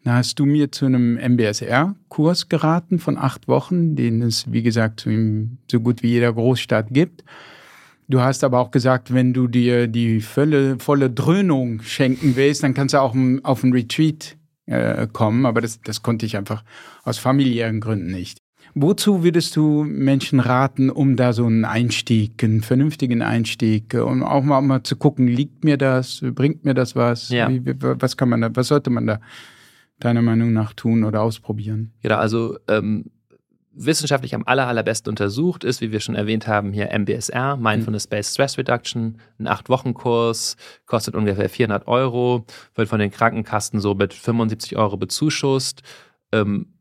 da hast du mir zu einem MBSR-Kurs geraten von acht Wochen, den es, wie gesagt, so gut wie jeder Großstadt gibt. Du hast aber auch gesagt, wenn du dir die volle, volle Dröhnung schenken willst, dann kannst du auch auf ein Retreat äh, kommen. Aber das, das konnte ich einfach aus familiären Gründen nicht. Wozu würdest du Menschen raten, um da so einen Einstieg, einen vernünftigen Einstieg, um auch mal, mal zu gucken, liegt mir das, bringt mir das was? Ja. Wie, was kann man da, was sollte man da deiner Meinung nach tun oder ausprobieren? Genau, also ähm, wissenschaftlich am aller, allerbesten untersucht ist, wie wir schon erwähnt haben, hier MBSR, Mindfulness-Based Stress Reduction, ein Acht-Wochen-Kurs, kostet ungefähr 400 Euro, wird von den Krankenkassen so mit 75 Euro bezuschusst. Ähm,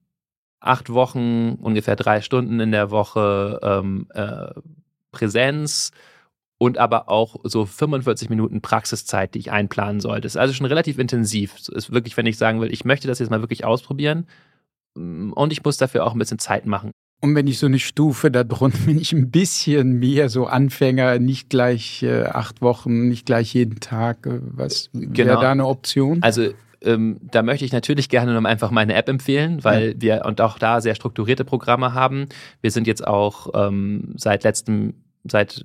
acht Wochen, ungefähr drei Stunden in der Woche ähm, äh, Präsenz und aber auch so 45 Minuten Praxiszeit, die ich einplanen sollte. ist also schon relativ intensiv. Ist wirklich, wenn ich sagen will, ich möchte das jetzt mal wirklich ausprobieren und ich muss dafür auch ein bisschen Zeit machen. Und wenn ich so eine Stufe da drunter bin, ich ein bisschen mehr so Anfänger, nicht gleich äh, acht Wochen, nicht gleich jeden Tag, äh, was wäre genau. da eine Option? Also ähm, da möchte ich natürlich gerne einfach meine App empfehlen, weil ja. wir und auch da sehr strukturierte Programme haben. Wir sind jetzt auch ähm, seit letztem, seit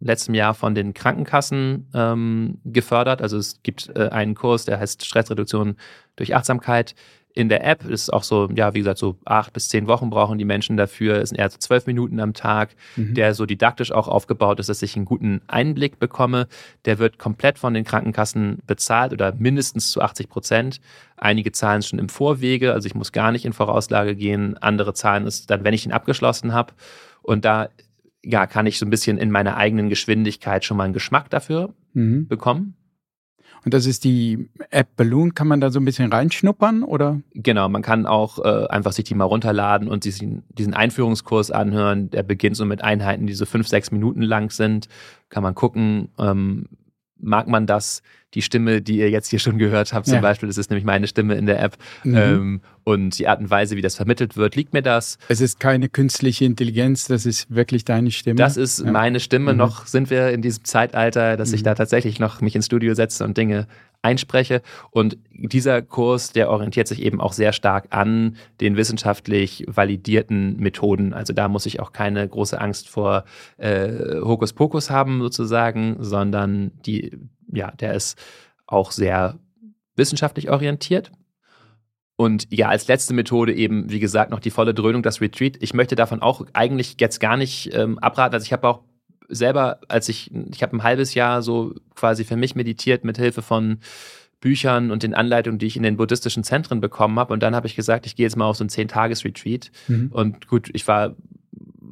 letztem Jahr von den Krankenkassen ähm, gefördert. Also es gibt äh, einen Kurs, der heißt Stressreduktion durch Achtsamkeit in der App ist auch so, ja, wie gesagt, so acht bis zehn Wochen brauchen die Menschen dafür. Es sind eher so zwölf Minuten am Tag, mhm. der so didaktisch auch aufgebaut ist, dass ich einen guten Einblick bekomme. Der wird komplett von den Krankenkassen bezahlt oder mindestens zu 80 Prozent. Einige zahlen es schon im Vorwege, also ich muss gar nicht in Vorauslage gehen. Andere zahlen es dann, wenn ich ihn abgeschlossen habe. Und da ja, kann ich so ein bisschen in meiner eigenen Geschwindigkeit schon mal einen Geschmack dafür mhm. bekommen. Und das ist die App Balloon. Kann man da so ein bisschen reinschnuppern oder? Genau, man kann auch äh, einfach sich die mal runterladen und diesen, diesen Einführungskurs anhören. Der beginnt so mit Einheiten, die so fünf, sechs Minuten lang sind. Kann man gucken, ähm, mag man das? Die Stimme, die ihr jetzt hier schon gehört habt, zum ja. Beispiel, das ist nämlich meine Stimme in der App. Mhm. Ähm, und die Art und Weise, wie das vermittelt wird, liegt mir das. Es ist keine künstliche Intelligenz, das ist wirklich deine Stimme. Das ist ja. meine Stimme. Mhm. Noch sind wir in diesem Zeitalter, dass mhm. ich da tatsächlich noch mich ins Studio setze und Dinge einspreche. Und dieser Kurs, der orientiert sich eben auch sehr stark an den wissenschaftlich validierten Methoden. Also da muss ich auch keine große Angst vor äh, Hokuspokus haben sozusagen, sondern die, ja, der ist auch sehr wissenschaftlich orientiert. Und ja, als letzte Methode eben, wie gesagt, noch die volle Dröhnung, das Retreat. Ich möchte davon auch eigentlich jetzt gar nicht ähm, abraten. Also ich habe auch selber, als ich, ich habe ein halbes Jahr so quasi für mich meditiert mit Hilfe von Büchern und den Anleitungen, die ich in den buddhistischen Zentren bekommen habe. Und dann habe ich gesagt, ich gehe jetzt mal auf so ein Zehn-Tages-Retreat. Mhm. Und gut, ich war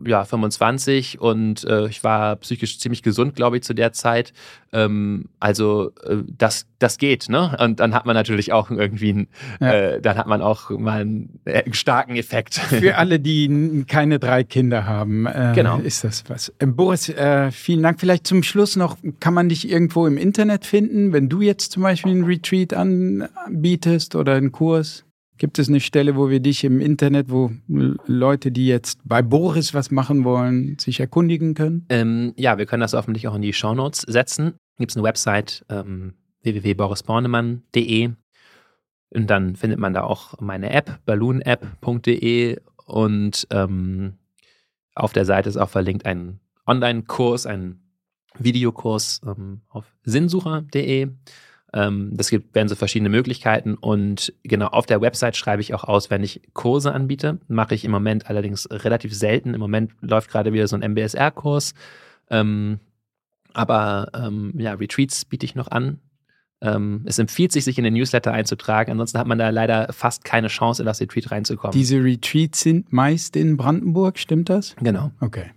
ja, 25 und äh, ich war psychisch ziemlich gesund, glaube ich, zu der Zeit. Ähm, also äh, das, das geht, ne? Und dann hat man natürlich auch irgendwie, einen, ja. äh, dann hat man auch mal einen, äh, starken Effekt. Für alle, die keine drei Kinder haben, äh, genau. ist das was. Äh, Boris, vielen Dank. Vielleicht zum Schluss noch, kann man dich irgendwo im Internet finden, wenn du jetzt zum Beispiel einen Retreat anbietest oder einen Kurs? Gibt es eine Stelle, wo wir dich im Internet, wo Leute, die jetzt bei Boris was machen wollen, sich erkundigen können? Ähm, ja, wir können das hoffentlich auch in die Shownotes setzen. Gibt es eine Website ähm, www.borisbornemann.de und dann findet man da auch meine App, balloonapp.de Und ähm, auf der Seite ist auch verlinkt ein Online-Kurs, ein Videokurs ähm, auf sinnsucher.de. Ähm, das gibt, werden so verschiedene Möglichkeiten und genau auf der Website schreibe ich auch aus, wenn ich Kurse anbiete. Mache ich im Moment allerdings relativ selten. Im Moment läuft gerade wieder so ein MBSR-Kurs. Ähm, aber ähm, ja, Retreats biete ich noch an. Ähm, es empfiehlt sich, sich in den Newsletter einzutragen. Ansonsten hat man da leider fast keine Chance, in das Retreat reinzukommen. Diese Retreats sind meist in Brandenburg, stimmt das? Genau. Okay.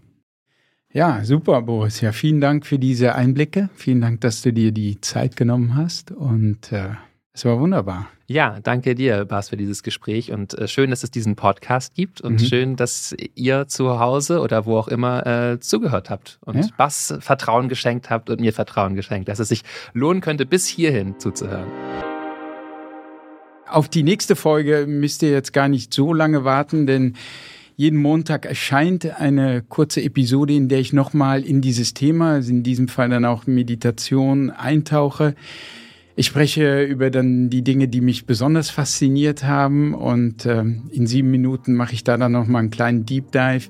Ja, super, Boris. Ja, vielen Dank für diese Einblicke. Vielen Dank, dass du dir die Zeit genommen hast. Und äh, es war wunderbar. Ja, danke dir, Bas, für dieses Gespräch und äh, schön, dass es diesen Podcast gibt und mhm. schön, dass ihr zu Hause oder wo auch immer äh, zugehört habt und ja. Bas Vertrauen geschenkt habt und mir Vertrauen geschenkt, dass es sich lohnen könnte, bis hierhin zuzuhören. Auf die nächste Folge müsst ihr jetzt gar nicht so lange warten, denn jeden Montag erscheint eine kurze Episode, in der ich nochmal in dieses Thema, also in diesem Fall dann auch Meditation, eintauche. Ich spreche über dann die Dinge, die mich besonders fasziniert haben und äh, in sieben Minuten mache ich da dann nochmal einen kleinen Deep Dive.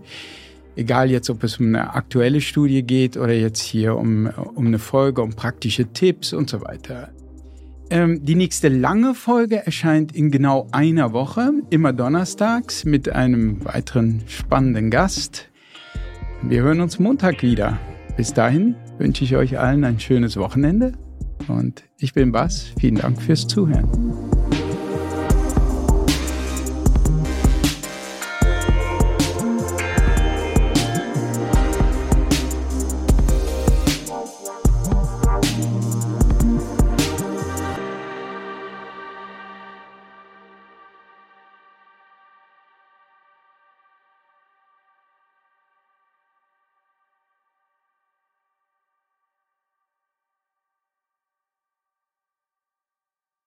Egal jetzt, ob es um eine aktuelle Studie geht oder jetzt hier um, um eine Folge, um praktische Tipps und so weiter. Ähm, die nächste lange Folge erscheint in genau einer Woche, immer donnerstags, mit einem weiteren spannenden Gast. Wir hören uns Montag wieder. Bis dahin wünsche ich euch allen ein schönes Wochenende und ich bin Bas. Vielen Dank fürs Zuhören.